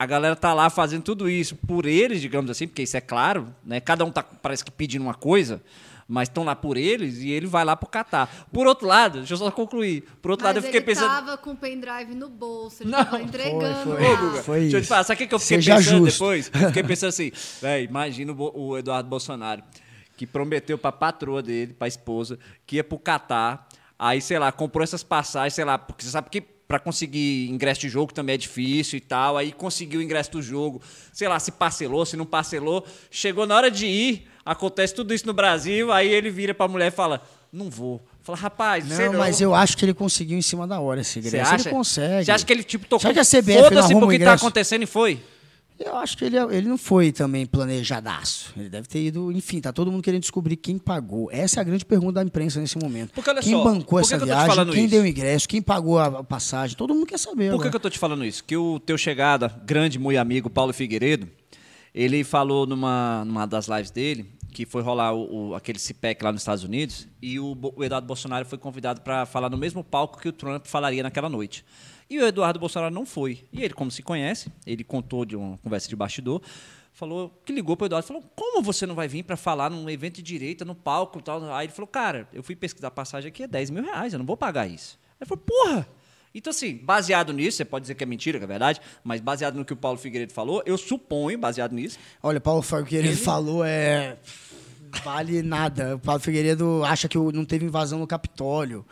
a galera tá lá fazendo tudo isso por eles, digamos assim, porque isso é claro, né? Cada um tá, parece que pedindo uma coisa, mas estão lá por eles e ele vai lá pro Catar. Por outro lado, deixa eu só concluir. Por outro Mas lado, eu fiquei ele pensando. tava com o pendrive no bolso, ele Não, tava entregando foi, Ô, lá. Guga, Foi deixa eu te falar, sabe o que eu fiquei Seja pensando justo. depois? Eu fiquei pensando assim, velho, imagina o Eduardo Bolsonaro, que prometeu pra patroa dele, pra esposa, que ia pro Catar, aí, sei lá, comprou essas passagens, sei lá, porque você sabe que pra conseguir ingresso de jogo também é difícil e tal, aí conseguiu o ingresso do jogo, sei lá, se parcelou, se não parcelou, chegou na hora de ir, acontece tudo isso no Brasil, aí ele vira pra mulher e fala, não vou. Fala, rapaz, você Não, não. mas eu acho que ele conseguiu em cima da hora esse Você ingresso. acha? Ele consegue. Você acha que ele, tipo, tocou, a foda-se arruma pro o que tá ingresso? acontecendo e foi? Eu acho que ele, ele não foi também planejadaço. Ele deve ter ido. Enfim, tá todo mundo querendo descobrir quem pagou. Essa é a grande pergunta da imprensa nesse momento. Porque olha quem só, bancou essa que viagem, quem isso? deu o ingresso, quem pagou a passagem. Todo mundo quer saber. Por que, que eu tô te falando isso? Que o teu chegada, grande, muito amigo, Paulo Figueiredo, ele falou numa, numa das lives dele que foi rolar o, o- aquele CIPEC lá nos Estados Unidos e o, o Eduardo Bolsonaro foi convidado para falar no mesmo palco que o Trump falaria naquela noite. E o Eduardo Bolsonaro não foi. E ele, como se conhece, ele contou de uma conversa de bastidor, falou que ligou para o Eduardo, falou: "Como você não vai vir para falar num evento de direita no palco, e tal?" Aí ele falou: "Cara, eu fui pesquisar a passagem aqui é 10 mil reais, eu não vou pagar isso." Ele falou: "Porra!" Então, assim, baseado nisso, você pode dizer que é mentira, que é verdade, mas baseado no que o Paulo Figueiredo falou, eu suponho, baseado nisso, Olha, o Paulo Figueiredo falou é. Vale nada. O Paulo Figueiredo acha que não teve invasão no Capitólio.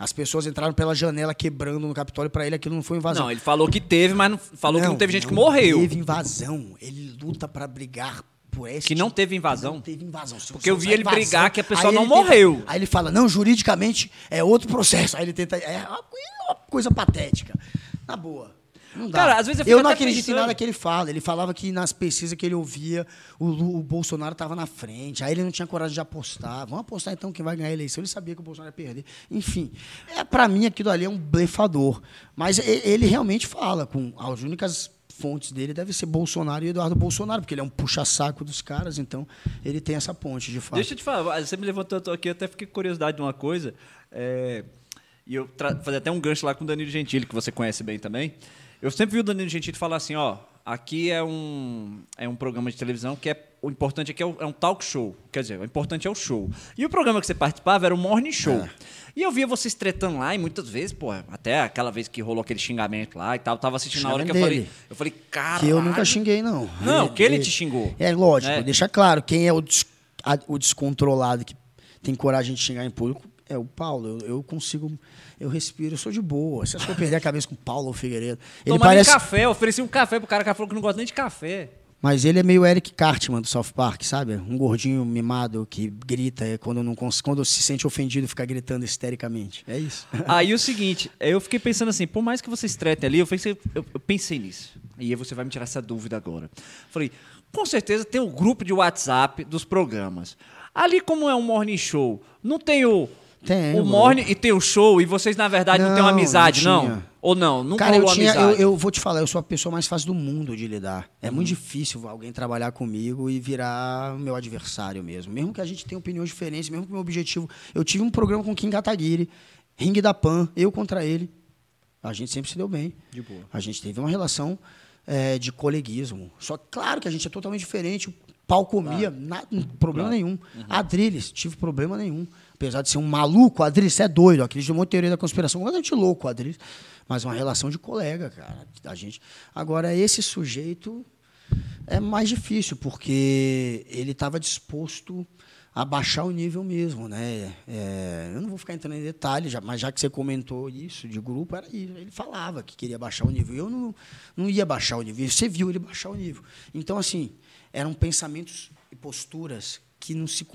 As pessoas entraram pela janela quebrando no Capitólio. Para ele, aquilo não foi invasão. Não, ele falou que teve, mas não, falou que não teve gente que morreu. Teve invasão. Ele luta para brigar por esse. Que não teve invasão? Não teve invasão. Se Porque eu vi ele brigar que a pessoa não ele tenta- morreu. aí ele fala, não, juridicamente é outro processo. Aí ele tenta. É uma coisa patética. Na boa. Não dá. Cara, às vezes eu fico não acredito pensando- em nada que ele fala. Ele falava que nas pesquisas que ele ouvia, o, o Bolsonaro estava na frente. Aí ele não tinha coragem de apostar. Vamos apostar então quem vai ganhar a eleição. Ele sabia que o Bolsonaro ia perder. Enfim, é, para mim aquilo ali é um blefador. Mas ele realmente fala com as únicas fontes dele deve ser Bolsonaro e Eduardo Bolsonaro, porque ele é um puxa-saco dos caras, então ele tem essa ponte, de fato. Deixa eu te falar, você me levantou eu aqui, eu até fiquei com curiosidade de uma coisa. é, e eu fazer até um gancho lá com o Danilo Gentili, que você conhece bem também. Eu sempre vi o Danilo Gentili falar assim, ó, aqui é um, é um programa de televisão que é o importante aqui é, o- é um talk show. Quer dizer, o importante é o show. E o programa que você participava era o Morning Show. É. E eu via vocês tretando lá, e muitas vezes, pô, até aquela vez que rolou aquele xingamento lá e tal, eu tava assistindo na hora que eu falei. Eu falei, cara. Que eu nunca xinguei, não. Não, que ele te xingou. É lógico, É. deixa claro, quem é o, des- a- o descontrolado que tem coragem de xingar em público é o Paulo. Eu, eu consigo, eu respiro, eu sou de boa. Que eu perder a cabeça com o Paulo Figueiredo? Ele Tomando parece, café, eu ofereci um café pro cara, o cara falou que não gosta nem de café. mas ele é meio Eric Cartman do South Park, sabe? Um gordinho mimado que grita é, quando não quando se sente ofendido fica gritando histericamente. É isso. Aí o seguinte, eu fiquei pensando assim, por mais que vocês tretem ali, eu pensei, eu, eu pensei nisso. E aí você vai me tirar essa dúvida agora. Falei, com certeza tem o grupo de WhatsApp dos programas. Ali, como é um morning show, não tem o. Tem, o o morning e tem o show, e vocês, na verdade, não, têm uma Não, amizade, não não? Ou não? Nunca Cara, eu, tinha, eu, eu vou te falar, eu sou a pessoa mais fácil do mundo de lidar. É muito difícil alguém trabalhar comigo e virar meu adversário mesmo. Mesmo que a gente tenha opiniões diferentes, mesmo que meu objetivo. Eu tive um programa com o Kim Kataguiri, Ring da Pan, eu contra ele. A gente sempre se deu bem. De boa. A gente teve uma relação é, de coleguismo. Só que, claro que a gente é totalmente diferente. O pau comia, na- não problema nenhum. Adriles, tive problema nenhum. Apesar de ser um maluco, Adriles, você é doido. Acredito uma teoria da conspiração. Completamente louco, Adriles. Mas uma relação de colega, cara. A gente... Agora, esse sujeito é mais difícil, porque ele estava disposto abaixar o nível mesmo, né? É, eu não vou ficar entrando em detalhes, mas já que você comentou isso de grupo, era isso. Ele falava que queria baixar o nível. Eu não, não ia baixar o nível. Você viu ele baixar o nível. Então, assim, eram pensamentos e posturas que não, se,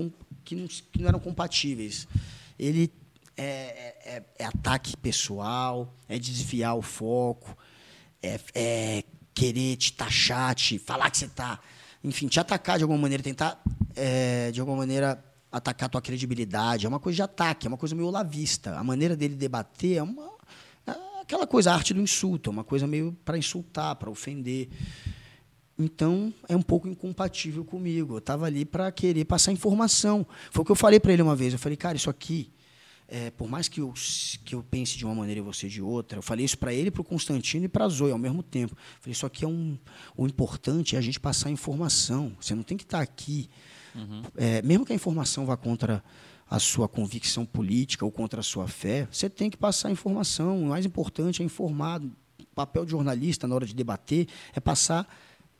que não, que não eram compatíveis. Ele é, é, é, é ataque pessoal, é desviar o foco, é, é querer te taxar, te falar que você está enfim, te atacar de alguma maneira, tentar, é, de alguma maneira, atacar a tua credibilidade. É uma coisa de ataque, é uma coisa meio lavista. A maneira dele debater é uma é aquela coisa, a arte do insulto, é uma coisa meio para insultar, para ofender. Então, é um pouco incompatível comigo. Eu estava ali para querer passar informação. Foi o que eu falei para ele uma vez. Eu falei, cara, isso aqui é, por mais que eu, que eu pense de uma maneira e você de outra, eu falei isso para ele, para o Constantino e para a Zoe ao mesmo tempo. Eu falei, isso aqui é um. O importante é a gente passar informação. Você não tem que estar tá aqui. Uhum. É, mesmo que a informação vá contra a sua convicção política ou contra a sua fé, você tem que passar informação. O mais importante é informar. O papel de jornalista na hora de debater é passar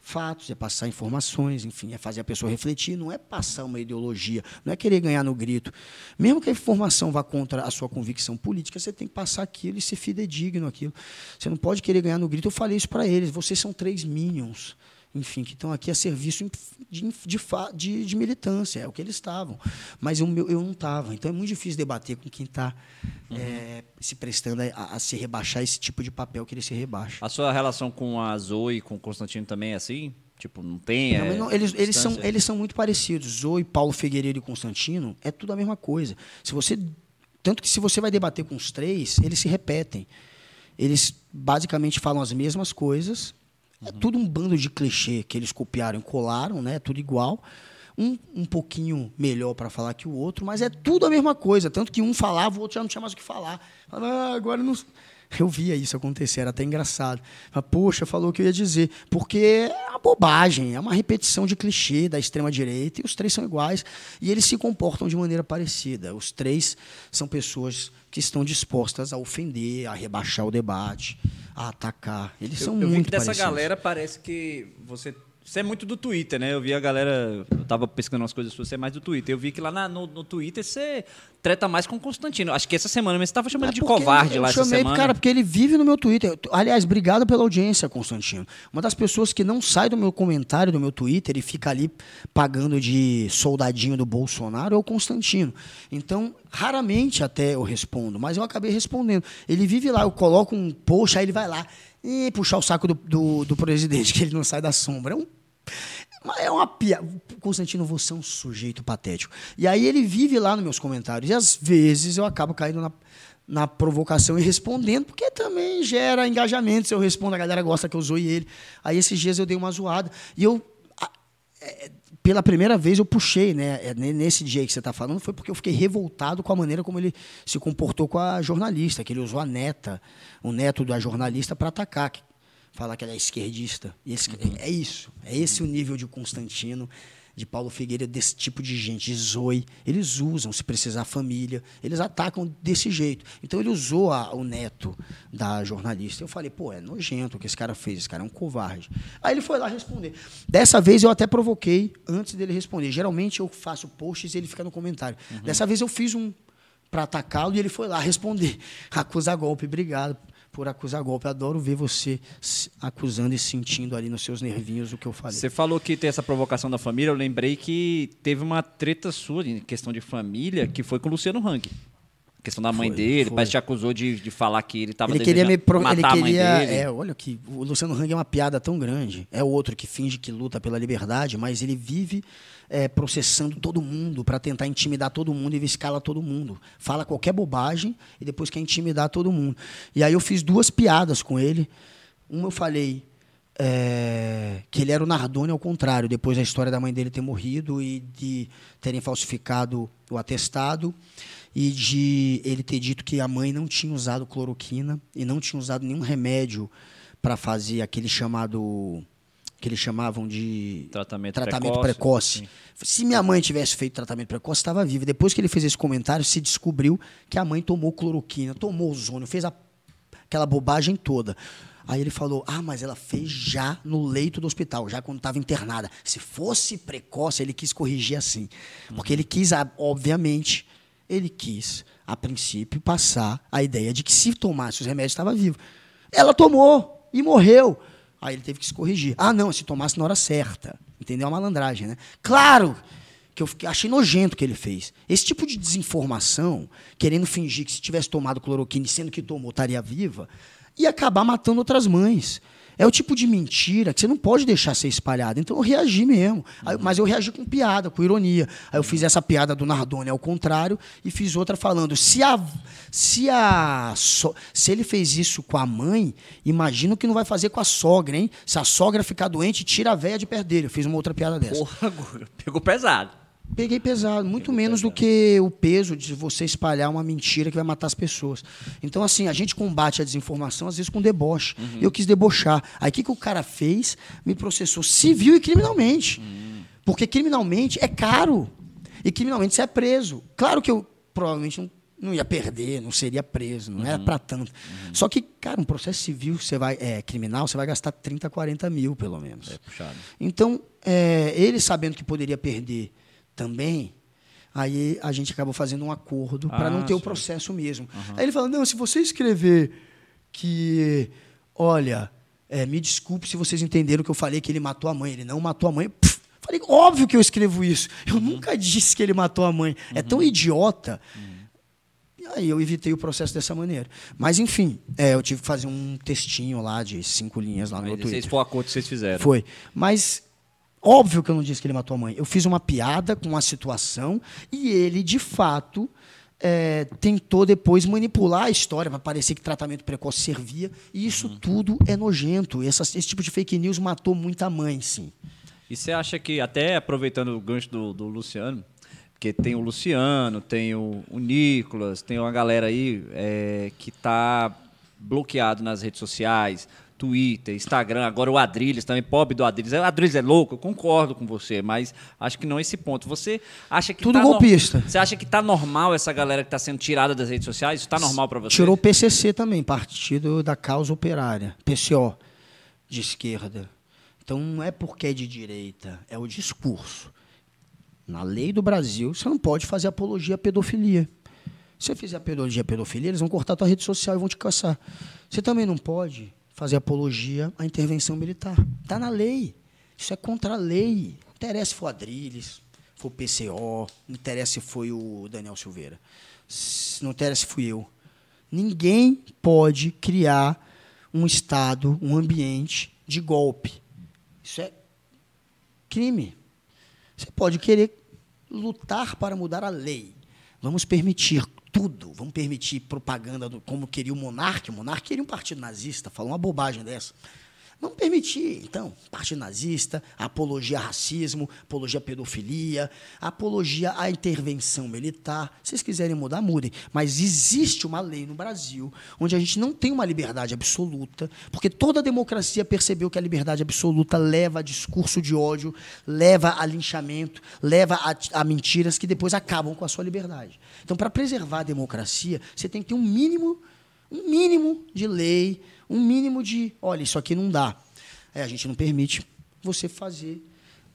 fatos, é passar informações, enfim, é fazer a pessoa refletir, não é passar uma ideologia, não é querer ganhar no grito. Mesmo que a informação vá contra a sua convicção política, você tem que passar aquilo e ser fidedigno aquilo. Você não pode querer ganhar no grito. Eu falei isso para eles, vocês são três minions enfim, que estão aqui a serviço de, de, de, de militância, é o que eles estavam. Mas eu, eu não estava. Então é muito difícil debater com quem está uhum. é, se prestando a, a, se rebaixar esse tipo de papel que ele se rebaixa. A sua relação com a Zoe e com o Constantino também é assim? Tipo, não tem. Não, é, não, eles, eles, são, eles são muito parecidos. Zoe, Paulo Figueiredo e Constantino é tudo a mesma coisa. Se você. Tanto que se você vai debater com os três, eles se repetem. Eles basicamente falam as mesmas coisas, é tudo um bando de clichê que eles copiaram e colaram, né? Tudo igual. Um, um pouquinho melhor para falar que o outro, mas é tudo a mesma coisa. Tanto que um falava, o outro já não tinha mais o que falar. Ah, agora não. Eu via isso acontecer, era até engraçado. Falava, Poxa, falou o que eu ia dizer. Porque é uma bobagem, é uma repetição de clichê da extrema-direita, e os três são iguais, e eles se comportam de maneira parecida. Os três são pessoas que estão dispostas a ofender, a rebaixar o debate, a atacar. Eles eu, são eu muito vi que dessa parecidos. galera parece que você você é muito do Twitter, né? Eu vi a galera. Eu tava pesquisando umas coisas você é mais do Twitter. Eu vi que lá na, no, no, Twitter você treta mais com o Constantino. Acho que essa semana você estava chamando é de covarde lá essa semana. Eu chamei, cara, porque ele vive no meu Twitter. Aliás, obrigado pela audiência, Constantino. Uma das pessoas que não sai do meu comentário, do meu Twitter, e fica ali pagando de soldadinho do Bolsonaro é o Constantino. Então, raramente até eu respondo, mas eu acabei respondendo. Ele vive lá, eu coloco um post, aí ele vai lá e puxar o saco do, do, do presidente, que ele não sai da sombra. É um é uma piada. Constantino, você é um sujeito patético. E aí ele vive lá nos meus comentários. E às vezes eu acabo caindo na, na provocação e respondendo, porque também gera engajamento. Se eu respondo, a galera gosta que eu zoe ele. Aí esses dias eu dei uma zoada. E eu. É, pela primeira vez eu puxei, né? É, nesse dia que você está falando, foi porque eu fiquei revoltado com a maneira como ele se comportou com a jornalista, que ele usou a neta, o neto da jornalista, para atacar falar que ela é esquerdista. Esse, uhum. É isso. É esse o nível de Constantino, de Paulo Figueiredo, desse tipo de gente, de Zoe. Eles usam, se precisar, a família. Eles atacam desse jeito. Então ele usou a, o neto da jornalista. Eu falei, pô, é nojento o que esse cara fez. Esse cara é um covarde. Aí ele foi lá responder. Dessa vez eu até provoquei antes dele responder. Geralmente eu faço posts e ele fica no comentário. Uhum. Dessa vez eu fiz um para atacá-lo e ele foi lá responder. Acusa golpe, obrigado por acusar golpe. Adoro ver você acusando e sentindo ali nos seus nervinhos o que eu falei. Você falou que tem essa provocação da família. Eu lembrei que teve uma treta sua em questão de família que foi com o Luciano Hang. Questão da mãe foi, dele, foi. parece que te acusou de, de falar que ele estava ele queria me pro... matar ele queria, a mãe dele. É, olha que o Luciano Hang é uma piada tão grande. É outro que finge que luta pela liberdade, mas ele vive é, processando todo mundo para tentar intimidar todo mundo e escala todo mundo. Fala qualquer bobagem e depois quer intimidar todo mundo. E aí eu fiz duas piadas com ele. Uma eu falei é, que ele era o Nardoni ao contrário, depois da história da mãe dele ter morrido e de terem falsificado o atestado e de ele ter dito que a mãe não tinha usado cloroquina e não tinha usado nenhum remédio para fazer aquele chamado que eles chamavam de tratamento, tratamento precoce. precoce. Se minha mãe tivesse feito tratamento precoce, estava viva. Depois que ele fez esse comentário, se descobriu que a mãe tomou cloroquina, tomou ozônio, fez a, aquela bobagem toda. Aí ele falou: Ah, mas ela fez já no leito do hospital, já quando estava internada. Se fosse precoce, ele quis corrigir assim. Porque ele quis, ah, obviamente, ele quis, a princípio, passar a ideia de que se tomasse os remédios estava vivo. Ela tomou e morreu. Aí ele teve que se corrigir. Ah, não, se tomasse na hora certa. Entendeu? A malandragem, né? Claro que eu fiquei- achei nojento o que ele fez. Esse tipo de desinformação, querendo fingir que se tivesse tomado cloroquina, sendo que tomou, estaria viva, ia acabar matando outras mães. É o tipo de mentira que você não pode deixar ser espalhada. Então eu reagi mesmo. Aí- mas eu reagi com piada, com ironia. Aí eu fiz essa piada do Nardoni ao contrário e fiz outra falando: se a, se a se ele fez isso com a mãe, imagina o que não vai fazer com a sogra, hein? Se a sogra ficar doente, tira a véia de perto dele. Eu fiz uma outra piada dessa. Porra, pegou pesado. Peguei pesado, muito menos do que o peso de você espalhar uma mentira que vai matar as pessoas. Então, assim, a gente combate a desinformação, às vezes, com deboche. Eu quis debochar. Aí, o que, que o cara fez? Me processou civil e criminalmente. Porque criminalmente é caro. E criminalmente você é preso. Claro que eu provavelmente não, não ia perder, não seria preso, não era para tanto. Só que, cara, um processo civil, você vai, é, criminal, você vai gastar 30, 40 mil, pelo menos. É puxado. Então, é, ele sabendo que poderia perder também, aí a gente acabou fazendo um acordo para Ah, não ter o sim. processo mesmo. Aí ele falou: não, se você escrever que, olha, é, me desculpe se vocês entenderam que eu falei que ele matou a mãe, ele não matou a mãe. Pff, falei, óbvio que eu escrevo isso. Eu nunca disse que ele matou a mãe. É tão idiota. E aí eu evitei o processo dessa maneira. Mas, enfim, é, eu tive que fazer um textinho lá de cinco linhas lá no meu Mas Twitter. esse foi o acordo que vocês fizeram. Foi. Mas óbvio que eu não disse que ele matou a mãe. Eu fiz uma piada com a situação e ele, de fato, é, tentou depois manipular a história para parecer que tratamento precoce servia. E isso tudo é nojento. Esse tipo de fake news matou muita mãe, sim. E você acha que, até aproveitando o gancho do, do Luciano, porque tem o Luciano, tem o, o Nicolas, tem uma galera aí é, que tá bloqueado nas redes sociais, Twitter, Instagram, agora o Adrilles também, pobre do Adrilles. O Adrilles é louco, eu concordo com você, mas acho que não é esse ponto. Você acha que Tudo tá no- golpista. Você acha que tá normal essa galera que tá sendo tirada das redes sociais? Isso tá normal para você? Tirou o PCC também, Partido da Causa Operária, PCO, de esquerda. Então não é porque é de direita, é o discurso. Na lei do Brasil, você não pode fazer apologia à pedofilia. Se você fizer apologia à pedofilia, eles vão cortar a tua rede social e vão te caçar. Você também não pode fazer apologia à intervenção militar. Está na lei. Isso é contra a lei. Não interessa se for Adrilles, foi o PCO, não interessa se foi o Daniel Silveira. Não interessa se fui eu. Ninguém pode criar um estado, um ambiente de golpe. Isso é crime. Você pode querer lutar para mudar a lei. Vamos permitir tudo. Vamos permitir propaganda do, como queria o monarca. O monarca queria um partido nazista. Falou uma bobagem dessa. Vamos permitir, então, partido nazista, apologia a racismo, apologia à pedofilia, apologia à intervenção militar. Se vocês quiserem mudar, mudem. Mas existe uma lei no Brasil onde a gente não tem uma liberdade absoluta, porque toda democracia percebeu que a liberdade absoluta leva a discurso de ódio, leva a linchamento, leva a, a mentiras que depois acabam com a sua liberdade. Então, para preservar a democracia, você tem que ter um mínimo, um mínimo de lei, um mínimo de, olha, isso aqui não dá. É, a gente não permite você fazer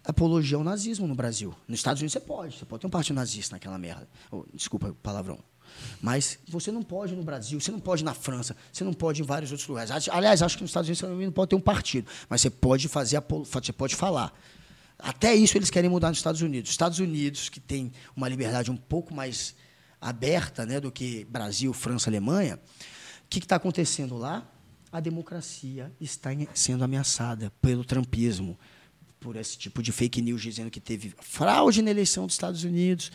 apologia ao nazismo no Brasil. Nos Estados Unidos você pode, você pode ter um partido nazista naquela merda. Oh, desculpa o palavrão. Mas você não pode no Brasil, você não pode na França, você não pode em vários outros lugares. Aliás, acho que nos Estados Unidos você não pode ter um partido, mas você pode fazer, você pode falar. Até isso eles querem mudar nos Estados Unidos. Os Estados Unidos, que tem uma liberdade um pouco mais aberta né, do que Brasil, França, Alemanha, o que está acontecendo lá? A democracia está sendo ameaçada pelo trumpismo, por esse tipo de fake news dizendo que teve fraude na eleição dos Estados Unidos,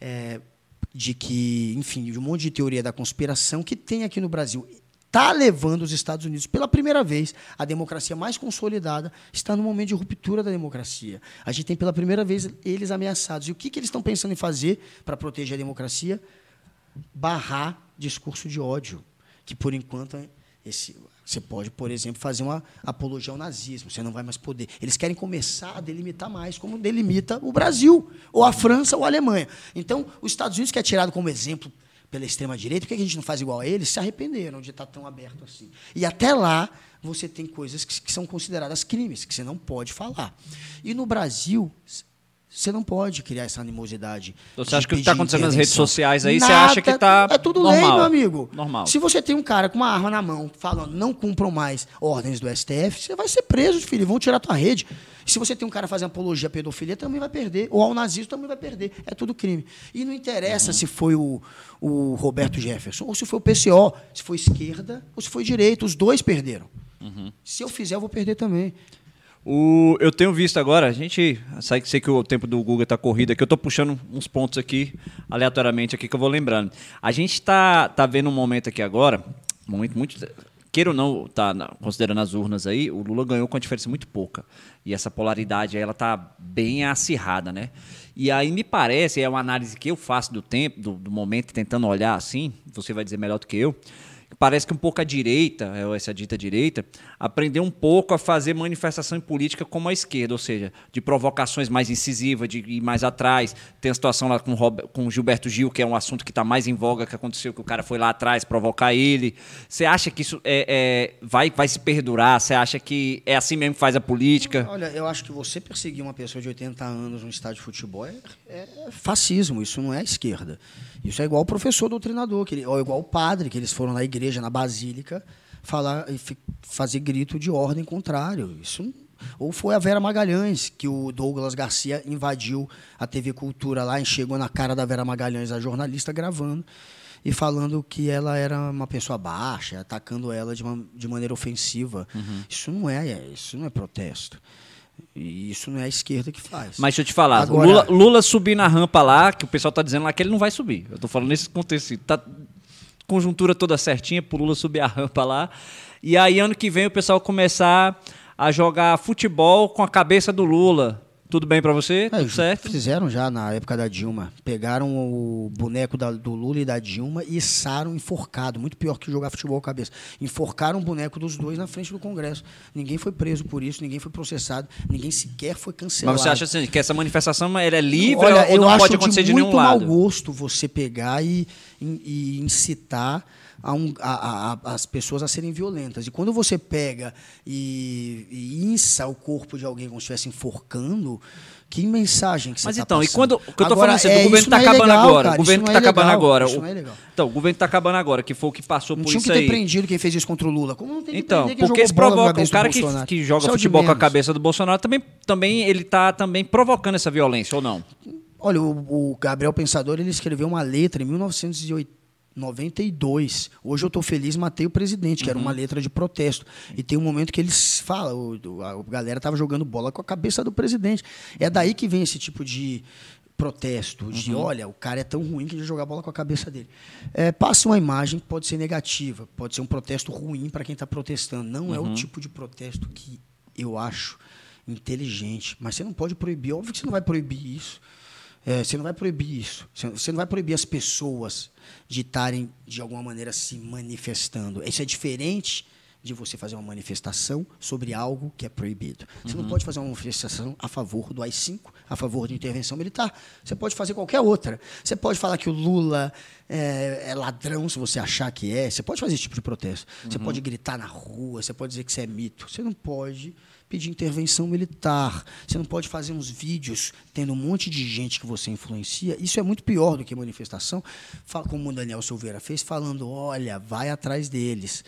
é, de que, enfim, de um monte de teoria da conspiração que tem aqui no Brasil. Está levando os Estados Unidos, pela primeira vez, a democracia mais consolidada está no momento de ruptura da democracia. A gente tem pela primeira vez eles ameaçados. E o que, que eles estão pensando em fazer para proteger a democracia? barrar discurso de ódio, que por enquanto esse, você pode, por exemplo, fazer uma apologia ao nazismo, você não vai mais poder. Eles querem começar a delimitar mais como delimita o Brasil, ou a França ou a Alemanha. Então, os Estados Unidos, que é tirado como exemplo pela extrema-direita, por que a gente não faz igual a eles? Se arrependeram de estar tão aberto assim. E até lá, você tem coisas que, que são consideradas crimes, que você não pode falar. E no Brasil, você não pode criar essa animosidade. Então, você acha que o que está acontecendo nas redes sociais aí, Nada, você acha que está É tudo normal. lei, meu amigo. Normal. Se você tem um cara com uma arma na mão falando não cumpram mais ordens do STF, você vai ser preso, filho. Vão tirar tua rede. Se você tem um cara fazendo apologia à pedofilia, também vai perder. Ou ao nazismo, também vai perder. É tudo crime. E não interessa uhum. se foi o, o Roberto Jefferson, ou se foi o PCO, se foi esquerda, ou se foi direita. Os dois perderam. Uhum. Se eu fizer, eu vou perder também. O, eu tenho visto agora, a gente. Sei, sei que o tempo do Google está corrido aqui, eu estou puxando uns pontos aqui, aleatoriamente, aqui que eu vou lembrando. A gente está tá vendo um momento aqui agora, momento muito. Queira ou não, tá, considerando as urnas aí, o Lula ganhou com uma diferença muito pouca. E essa polaridade ela está bem acirrada, né? E aí me parece, é uma análise que eu faço do tempo, do, do momento, tentando olhar assim, você vai dizer melhor do que eu parece que um pouco a direita, é, essa dita direita, aprendeu um pouco a fazer manifestação política como a esquerda, ou seja, de provocações mais incisivas, de ir mais atrás. Tem a situação lá com, com Gilberto Gil, que é um assunto que está mais em voga, que aconteceu, que o cara foi lá atrás provocar ele. Você acha que isso é, é, vai, vai se perdurar? Você acha que é assim mesmo que faz a política? Olha, eu acho que você perseguir uma pessoa de 80 anos num estádio de futebol é, é fascismo, isso não é esquerda. Isso é igual o professor doutrinador, que ele, ou igual o padre, que eles foram na igreja, na basílica, falar e fazer grito de ordem contrário. Isso ou foi a Vera Magalhães, que o Douglas Garcia invadiu a TV Cultura lá e chegou na cara da Vera Magalhães, a jornalista, gravando e falando que ela era uma pessoa baixa, atacando ela de, uma, de maneira ofensiva. Uhum. Isso não é, isso não é protesto. E isso não é a esquerda que faz. Mas deixa eu te falar, Agora, Lula, Lula subir na rampa lá, que o pessoal está dizendo lá que ele não vai subir. Eu estou falando nesse contexto. Tá conjuntura toda certinha pro Lula subir a rampa lá. E aí, ano que vem, o pessoal começar a jogar futebol com a cabeça do Lula. Tudo bem para você? É, Tudo certo? Fizeram já na época da Dilma. Pegaram o boneco da, do Lula e da Dilma e içaram enforcado. Muito pior que jogar futebol cabeça. Enforcaram o boneco dos dois na frente do Congresso. Ninguém foi preso por isso, ninguém foi processado, ninguém sequer foi cancelado. Mas você acha assim, que essa manifestação ela é livre Olha, ou não pode acontecer de, de nenhum lado? É muito mau gosto você pegar e, e, e incitar a um, a, a, as pessoas a serem violentas. E quando você pega e, e inça o corpo de alguém como se estivesse enforcando, que mensagem que você Mas tá então, e quando. O que eu tô falando assim, é, o governo está é acabando legal, agora. Cara, o governo está é acabando agora. Isso não é legal. Então, o governo está acabando agora, que foi o que passou não por isso aí. Não tinha que ter prendido quem fez isso contra o Lula. Como não tem que Então, porque isso provoca. O cara que, que joga futebol com a cabeça do Bolsonaro também, também ele está também provocando essa violência, ou não? Olha, o, o Gabriel Pensador ele escreveu uma letra em 1980 92. Hoje eu estou feliz, matei o presidente, que uhum. era uma uhum. letra de protesto. E tem um momento que eles falam, a, a galera estava jogando bola com a cabeça do presidente. É daí que vem esse tipo de protesto, de uhum. olha, o cara é tão ruim que a jogar bola com a cabeça dele. É, passa uma imagem que pode ser negativa, pode ser um protesto ruim para quem está protestando. Não uhum. é o uhum. tipo de protesto que eu acho inteligente. Mas você não pode proibir, óbvio que você não vai proibir isso. É, você não vai proibir isso. Você não vai proibir as pessoas de estarem, de alguma maneira, se manifestando. Isso é diferente de você fazer uma manifestação sobre algo que é proibido. Você uhum. não pode fazer uma manifestação a favor do AI-5, a favor de intervenção militar. Você pode fazer qualquer outra. Você pode falar que o Lula é, é ladrão, se você achar que é. Você pode fazer esse tipo de protesto. Uhum. Você pode gritar na rua, você pode dizer que isso é mito. Você não pode pedir intervenção militar. Você não pode fazer uns vídeos tendo um monte de gente que você influencia. Isso é muito pior do que manifestação, como o Daniel Silveira fez, falando: olha, vai atrás deles.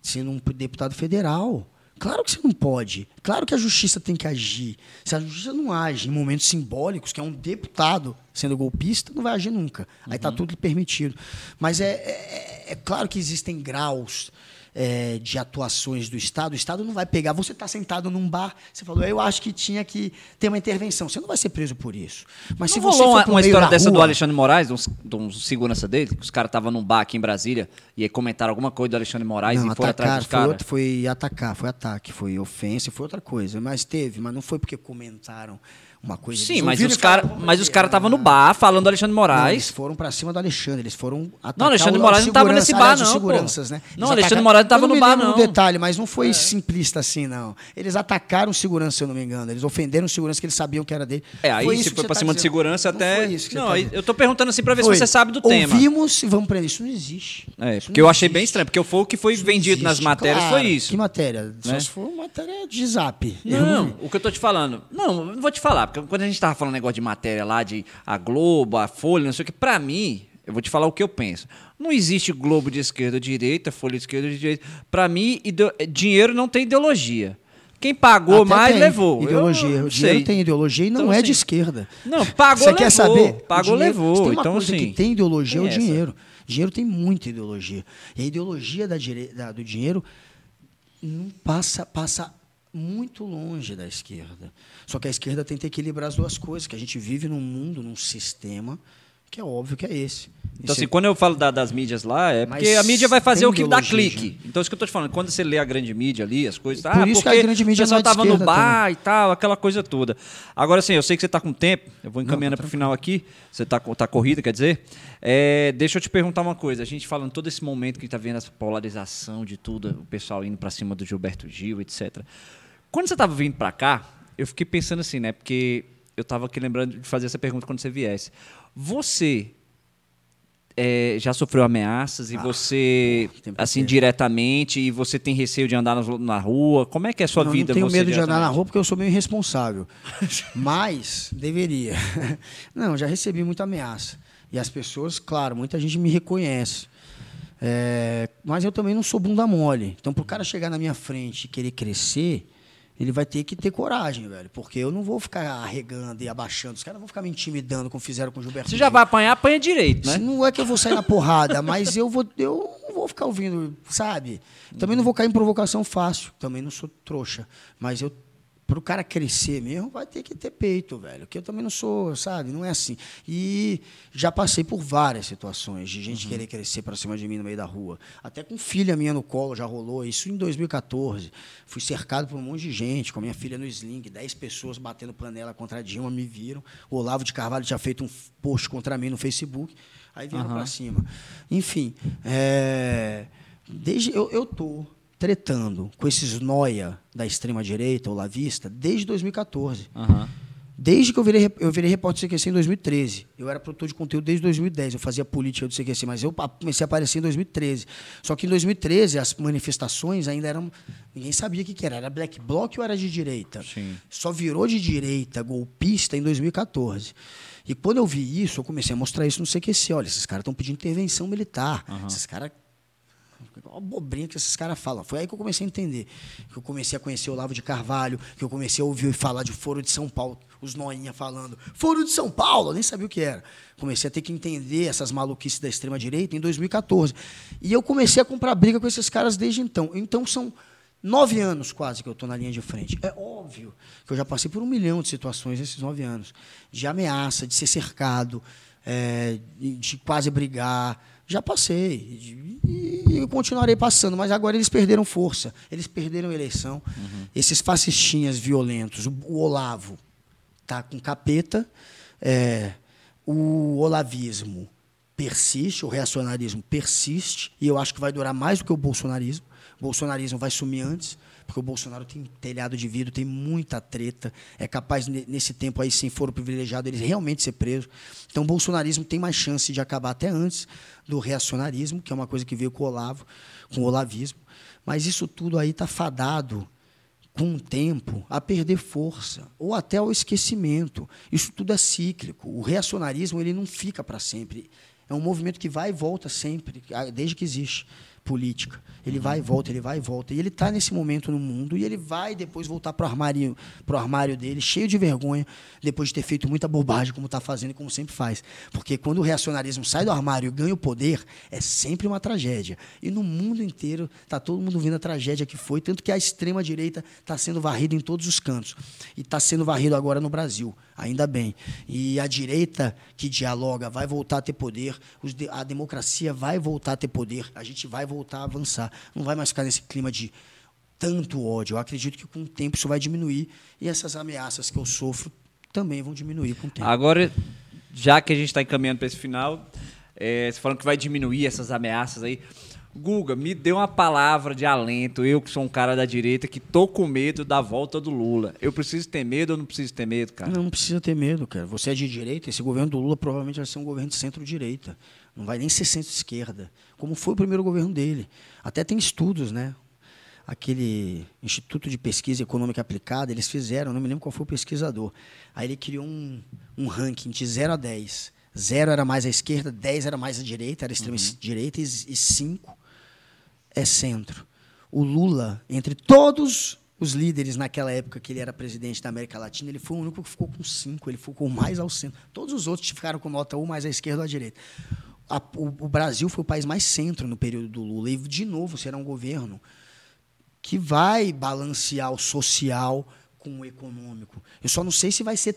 Sendo um deputado federal. Claro que você não pode. Claro que a justiça tem que agir. Se a justiça não age em momentos simbólicos, que é um deputado sendo golpista, não vai agir nunca. Aí está uhum. tudo permitido. Mas é, é, é, claro que existem graus é, de atuações do Estado, o Estado não vai pegar. Você está sentado num bar, você falou, eu acho que tinha que ter uma intervenção. Você não vai ser preso por isso. Mas não se você rolou uma, uma história dessa rua, do Alexandre Moraes, de um, segurança dele, que os caras estavam num bar aqui em Brasília e comentaram alguma coisa do Alexandre Moraes não, e foram atrás dos caras? Foi atacar, foi ataque, foi ofensa, foi outra coisa. Mas teve, mas não foi porque comentaram uma coisa. Sim, mas os falaram, cara, "Vamos mas os prender". caras estavam no Ah. bar falando do Alexandre Não, eles Moraes. foram pra cima do Alexandre, eles foram atacar Não, Alexandre o- Moraes não tava segurança, nesse bar, não, pô. seguranças, né? Não, Alexandre Moraes não tava Eu no bar, não. É. detalhe, mas não foi simplista assim, não. Eles atacaram segurança, se eu não me engano. Eles ofenderam segurança que eles sabiam que era dele. É, aí Foi se foi pra tá cima de dizendo. segurança Não até. não, tá eu tô perguntando assim pra ver Foi. se você sabe do tema. Ouvimos e vamos prender. Isso não existe. É, Isso porque eu achei bem estranho, porque foi o que foi vendido nas matérias foi isso. Que matéria? Só Né? se for matéria de zap. Não, o que eu tô te falando. Não, não vou te falar, porque quando a gente tava falando negócio de matéria lá, de a Globo, a Folha, não sei o que, pra mim, eu vou te falar o que eu penso. Não existe Globo de esquerda ou direita, Folha de esquerda ou de direita. Pra mim, ide- dinheiro não tem ideologia. Quem pagou Até mais tem levou. Eu Ideologia. não o dinheiro sei. tem ideologia e não Então, é assim, de esquerda. Não, pagou, Você quer levou. saber? O Pagou, dinheiro- levou. tem uma Então, coisa assim, que tem ideologia é o tem essa. dinheiro. Dinheiro tem muita ideologia. E a ideologia da da- do dinheiro não passa, passa muito longe da esquerda. Só que a esquerda tenta equilibrar as duas coisas, que a gente vive num mundo, num sistema que é óbvio que é esse. Então, assim, quando eu falo da- das mídias lá, é porque Mas a mídia vai fazer o que dá clique. Então, isso que eu tô te falando. Quando você lê a grande mídia ali, as coisas. Por ah, isso que a porque grande mídia o pessoal é tava no bar e tal, aquela coisa toda. Agora, assim, eu sei que você tá com tempo, eu vou encaminhando tá para o final aqui. Você tá, tá corrida, quer dizer? É, deixa eu te perguntar uma coisa. A gente falando todo esse momento que tá vendo essa polarização de tudo, o pessoal indo para cima do Gilberto Gil, etc. Quando você tava vindo para cá, eu fiquei pensando assim, né? Porque eu tava aqui lembrando de fazer essa pergunta quando você viesse. Você é, já sofreu ameaças e você, tem pra assim, diretamente, e você tem receio de andar na rua? Como é que é a sua não, vida? não tenho você, medo de andar na rua porque eu sou meio irresponsável. Mas deveria. Não, já recebi muita ameaça. E as pessoas, claro, muita gente me reconhece. É, mas eu também não sou bunda mole. Então, para o cara chegar na minha frente e querer crescer, ele vai ter que ter coragem, velho. Porque eu não vou ficar arregando e abaixando. Os caras vão ficar me intimidando como fizeram com o Gilberto Você já vai apanhar, apanha direito, né? Não é que eu vou sair na porrada, mas eu vou, eu não vou ficar ouvindo, sabe? Também não vou cair em provocação fácil. Também não sou trouxa. Mas eu, pro cara crescer mesmo, vai ter que ter peito, velho. Que eu também não sou, sabe? Não é assim. E já passei por várias situações de gente querer crescer para cima de mim no meio da rua. Até com filha minha no colo já rolou. Isso em 2014. Fui cercado por um monte de gente, com a minha filha no sling, 10 pessoas batendo panela contra a Dilma, me viram. O Olavo de Carvalho tinha feito um post contra mim no Facebook. Aí vieram para cima. Enfim, é, desde eu, eu tô tretando com esses noia da extrema direita, olavista, desde 2014. Aham. Desde que eu virei, eu virei repórter do CQC em 2013. Eu era produtor de conteúdo desde 2010. Eu fazia política do CQC, mas eu comecei a aparecer em 2013. Só que em 2013 as manifestações ainda eram. Ninguém sabia o que, que era. Era black bloc ou era de direita? Sim. Só virou de direita, golpista, em 2014. E quando eu vi isso, eu comecei a mostrar isso no CQC. Olha, esses caras estão pedindo intervenção militar. Esses caras Olha a bobrinha que esses caras falam. Foi aí que eu comecei a entender. Que eu comecei a conhecer o Olavo de Carvalho, que eu comecei a ouvir falar de Foro de São Paulo, os noinha falando, Foro de São Paulo, eu nem sabia o que era. Comecei a ter que entender essas maluquices da extrema-direita em 2014. E eu comecei a comprar briga com esses caras desde então. Então são nove anos quase que eu estou na linha de frente. É óbvio que eu já passei por um milhão de situações nesses nove anos. De ameaça, de ser cercado, é, de quase brigar. Já passei. E, continuarei passando, mas agora eles perderam força. Eles perderam a eleição. Esses fascistinhas violentos, o, o Olavo tá com capeta, é, o olavismo persiste, o reacionarismo persiste, e eu acho que vai durar mais do que o bolsonarismo. O bolsonarismo vai sumir antes, porque o Bolsonaro tem telhado de vidro, tem muita treta, é capaz, ne- nesse tempo aí, sem foro privilegiado, ele realmente ser preso. Então, o bolsonarismo tem mais chance de acabar até antes do reacionarismo, que é uma coisa que veio com o Olavo, com o olavismo. Mas isso tudo aí está fadado com o tempo, a perder força ou até ao esquecimento. Isso tudo é cíclico. O reacionarismo ele não fica para sempre. É um movimento que vai e volta sempre, desde que existe política. Ele vai e volta, ele vai e volta. E ele está nesse momento no mundo e ele vai depois voltar para o armário, pro armário dele, cheio de vergonha, depois de ter feito muita bobagem, como está fazendo e como sempre faz. Porque quando o reacionarismo sai do armário e ganha o poder, é sempre uma tragédia. E no mundo inteiro está todo mundo vendo a tragédia que foi, tanto que a extrema-direita está sendo varrida em todos os cantos. E está sendo varrido agora no Brasil, ainda bem. E a direita que dialoga vai voltar a ter poder, a democracia vai voltar a ter poder, a gente vai voltar a avançar. Não vai mais ficar nesse clima de tanto ódio. Eu acredito que com o tempo isso vai diminuir e essas ameaças que eu sofro também vão diminuir com o tempo. Agora, já que a gente está encaminhando para esse final, é, você falando que vai diminuir essas ameaças aí. Guga, me dê uma palavra de alento. Eu que sou um cara da direita que tô com medo da volta do Lula. Eu preciso ter medo ou não preciso ter medo, cara? Não, não precisa ter medo, cara. Você é de direita, esse governo do Lula provavelmente vai ser um governo de centro-direita. Não vai nem ser centro-esquerda, como foi o primeiro governo dele. Até tem estudos, né? Aquele Instituto de Pesquisa Econômica Aplicada, eles fizeram, não me lembro qual foi o pesquisador. Aí ele criou um, um ranking de 0 a 10. 0 era mais à esquerda, 10 era mais à direita, era extrema-direita, e 5 é centro. O Lula, entre todos os líderes naquela época que ele era presidente da América Latina, ele foi o único que ficou com cinco, ele ficou mais ao centro. Todos os outros ficaram com nota 1 mais à esquerda ou à direita. A, o, o, Brasil foi o país mais centro no período do Lula. E, de novo, será um governo que vai balancear o social com o econômico. Eu só não sei se vai ser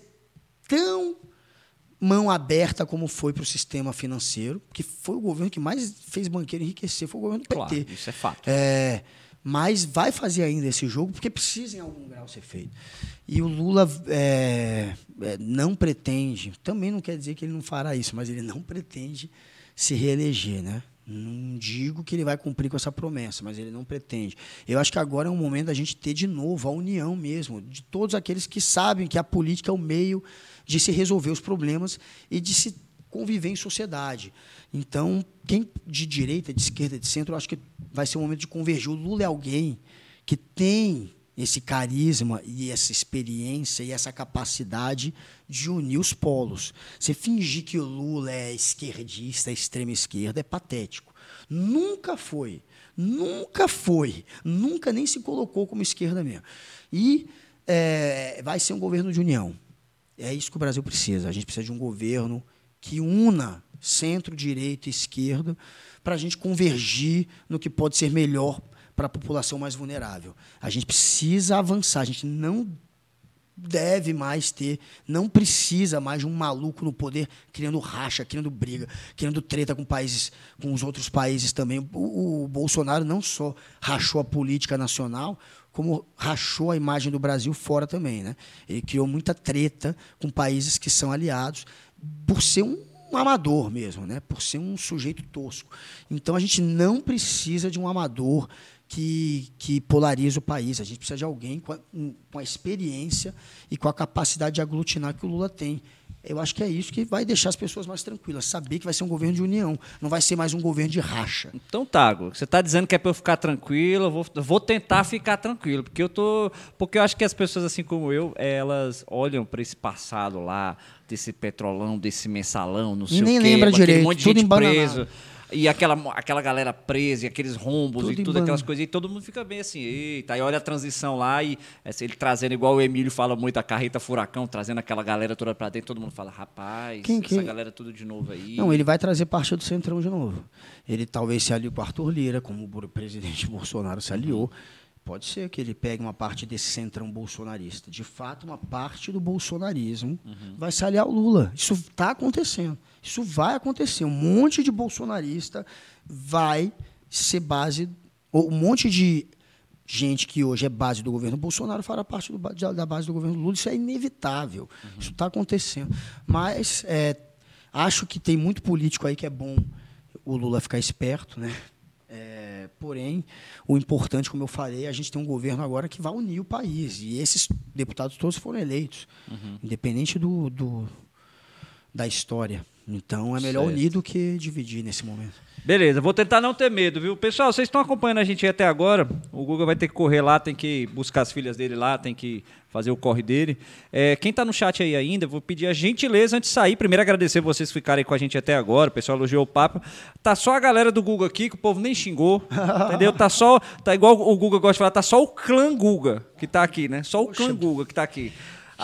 tão mão aberta como foi para o sistema financeiro, porque foi o governo que mais fez banqueiro enriquecer, foi o governo do PT. Claro, isso é fato. É, mas vai fazer ainda esse jogo, porque precisa em algum grau ser feito. E o Lula é, é, não pretende, também não quer dizer que ele não fará isso, mas ele não pretende se reeleger, né? Não digo que ele vai cumprir com essa promessa, mas ele não pretende. Eu acho que agora é um momento da gente ter de novo a união mesmo, de todos aqueles que sabem que a política é o meio de se resolver os problemas e de se conviver em sociedade. Então, quem de direita, de esquerda, de centro, acho que vai ser o momento de convergir. O Lula é alguém que tem esse carisma e essa experiência e essa capacidade de unir os polos. Você fingir que o Lula é esquerdista, é extrema esquerda, é patético. Nunca foi. Nunca foi. Nunca nem se colocou como esquerda mesmo. E é, vai ser um governo de união. É isso que o Brasil precisa. A gente precisa de um governo que una centro, direita e esquerda para a gente convergir no que pode ser melhor para a população mais vulnerável. A gente precisa avançar, a gente não deve mais ter, não precisa mais de um maluco no poder criando racha, criando briga, criando treta com países, com os outros países também. O, o Bolsonaro não só rachou a política nacional, como rachou a imagem do Brasil fora também. Né? Ele criou muita treta com países que são aliados por ser um, um amador mesmo, né? por ser um sujeito tosco. Então a gente não precisa de um amador que, que polariza o país. A gente precisa de alguém com a, com a experiência e com a capacidade de aglutinar que o Lula tem. Eu acho que é isso que vai deixar as pessoas mais tranquilas, saber que vai ser um governo de união, não vai ser mais um governo de racha. Então, Tago, você está dizendo que é para eu ficar tranquilo, eu vou, vou tentar ficar tranquilo, porque eu tô, porque eu acho que as pessoas assim como eu, elas olham para esse passado lá, desse petrolão, desse mensalão, não sei Nem o quê, lembra direito, um monte de gente preso. E aquela, aquela galera presa, e aqueles rombos Tudo e tudo aquelas coisas, e todo mundo fica bem assim, eita, aí olha a transição lá e essa, ele trazendo, igual o Emílio fala muito, a carreta furacão, trazendo aquela galera toda pra dentro, todo mundo fala, rapaz, Quem essa que- galera tudo de novo aí. Não, ele vai trazer parte do Centrão de novo. Ele talvez se alie com o Arthur Lira, como o presidente Bolsonaro se aliou. Pode ser que ele pegue uma parte desse centrão bolsonarista. De fato, uma parte do bolsonarismo vai se aliar ao Lula. Isso está acontecendo. Isso vai acontecer. Um monte de bolsonarista vai ser base. ou Um monte de gente que hoje é base do governo Bolsonaro fará parte do da base do governo Lula. Isso é inevitável. Isso está acontecendo. Mas é, acho que tem muito político aí que é bom o Lula ficar esperto, né? Porém, o importante, como eu falei, a gente tem um governo agora que vai unir o país. E esses deputados todos foram eleitos, independente do, do- da história. Então, é melhor Certo. unir do que dividir nesse momento. Beleza, vou tentar não ter medo, viu? Pessoal, vocês estão acompanhando a gente até agora. O Guga vai ter que correr lá, tem que buscar as filhas dele lá, tem que fazer o corre dele. É, quem tá no chat aí ainda, vou pedir a gentileza antes de sair. Primeiro, agradecer vocês que ficarem com a gente até agora. O pessoal elogiou o papo. Tá só a galera do Guga aqui, que o povo nem xingou. entendeu? Tá só. Tá igual o Guga gosta de falar, tá só o clã Guga que tá aqui, né? Só o clã Guga que tá aqui.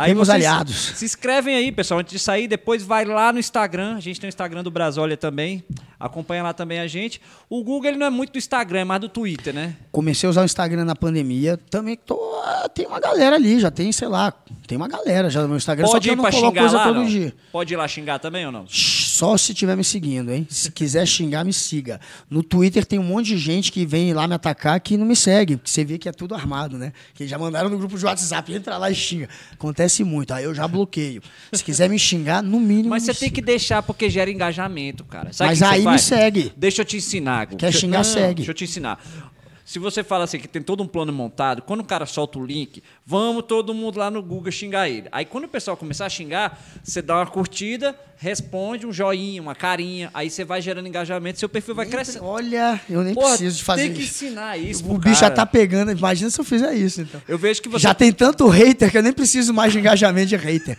Temos vocês aliados. Se inscrevem aí, pessoal, antes de sair. Depois vai lá no Instagram. A gente tem o Instagram do Brasólia também. Acompanha lá também a gente. O Google ele não é muito do Instagram, é mais do Twitter, né? Comecei a usar o Instagram na pandemia, também tô, tem uma galera ali, já tem, sei lá, tem uma galera já no meu Instagram, só Pode que eu ir não pra coloco xingar coisa lá, todo não? dia. Pode ir lá xingar também ou não? Só se estiver me seguindo, hein? Se quiser xingar, me siga. No Twitter tem um monte de gente que vem lá me atacar que não me segue, porque você vê que é tudo armado, né? Que já mandaram no grupo de WhatsApp, entra lá e xinga. Acontece muito, aí eu já bloqueio. Se quiser me xingar, no mínimo. Mas você tem que deixar porque gera engajamento, cara. Sabe Mas aí me segue. Deixa eu te ensinar. Quer xingar, Não, segue. Deixa eu te ensinar. Se você fala assim que tem todo um plano montado, quando o cara solta o link, vamos todo mundo lá no Google xingar ele. Aí quando o pessoal começar a xingar, você dá uma curtida, responde um joinha, uma carinha, aí você vai gerando engajamento, seu perfil vai crescendo. Olha, eu nem Porra, preciso de fazer tem que isso. ensinar isso. O bicho já cara. tá pegando. Imagina se eu fizer isso, então. Eu vejo que você Já tem tanto hater que eu nem preciso mais de engajamento de hater.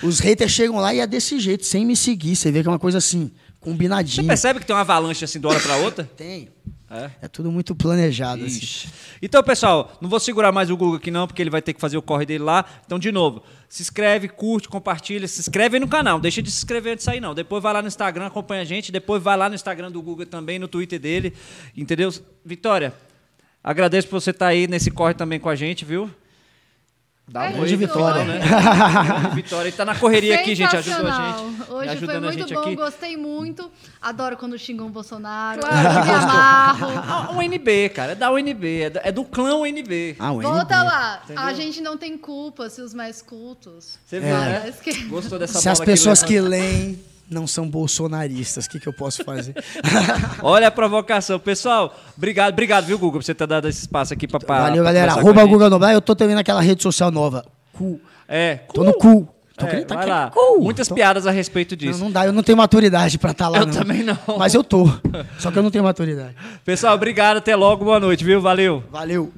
Os haters chegam lá e é desse jeito, sem me seguir. Você vê que é uma coisa assim, Você combinadinha. percebe que tem uma avalanche assim de uma hora pra outra? Tem. É. É tudo muito planejado. Assim. Então, pessoal, não vou segurar mais o Google aqui não, porque ele vai ter que fazer o corre dele lá. Então, de novo, se inscreve, curte, compartilha, se inscreve aí no canal. Não deixa de se inscrever antes de sair, não. Depois vai lá no Instagram, acompanha a gente. Depois vai lá no Instagram do Google também, no Twitter dele. Entendeu? Vitória, agradeço por você estar aí nesse corre também com a gente, viu? Dá É um isso. Vitória, né? Vitória, ele tá na correria aqui, gente, ajudou a gente. Hoje ajudando foi muito bom, aqui. gostei muito. Adoro quando xingam o Bolsonaro. Claro. Me amarro. Ah, O NB, cara, é da UNB, é do- é do clã UNB. Ah, o Volta NB. lá. Entendeu? A gente não tem culpa se os mais cultos. Você viu, É. né? Que- Gostou dessa Se as pessoas levanta? que leem não são bolsonaristas, o que, que eu posso fazer? Olha a provocação. Pessoal, obrigado, obrigado, viu, Google, por você ter dado esse espaço aqui pra- Valeu, pra galera. Arroba. Guga Noblar. Eu tô também naquela rede social nova. Cu. É. Tô no cu. Tô É, tá vai lá. cu. Muitas Tô- piadas a respeito Não, disso. não dá, eu não tenho maturidade pra estar lá. Eu não. também não. Mas eu tô. Só que eu não tenho maturidade. Pessoal, obrigado. Até logo. Boa noite, viu? Valeu. Valeu.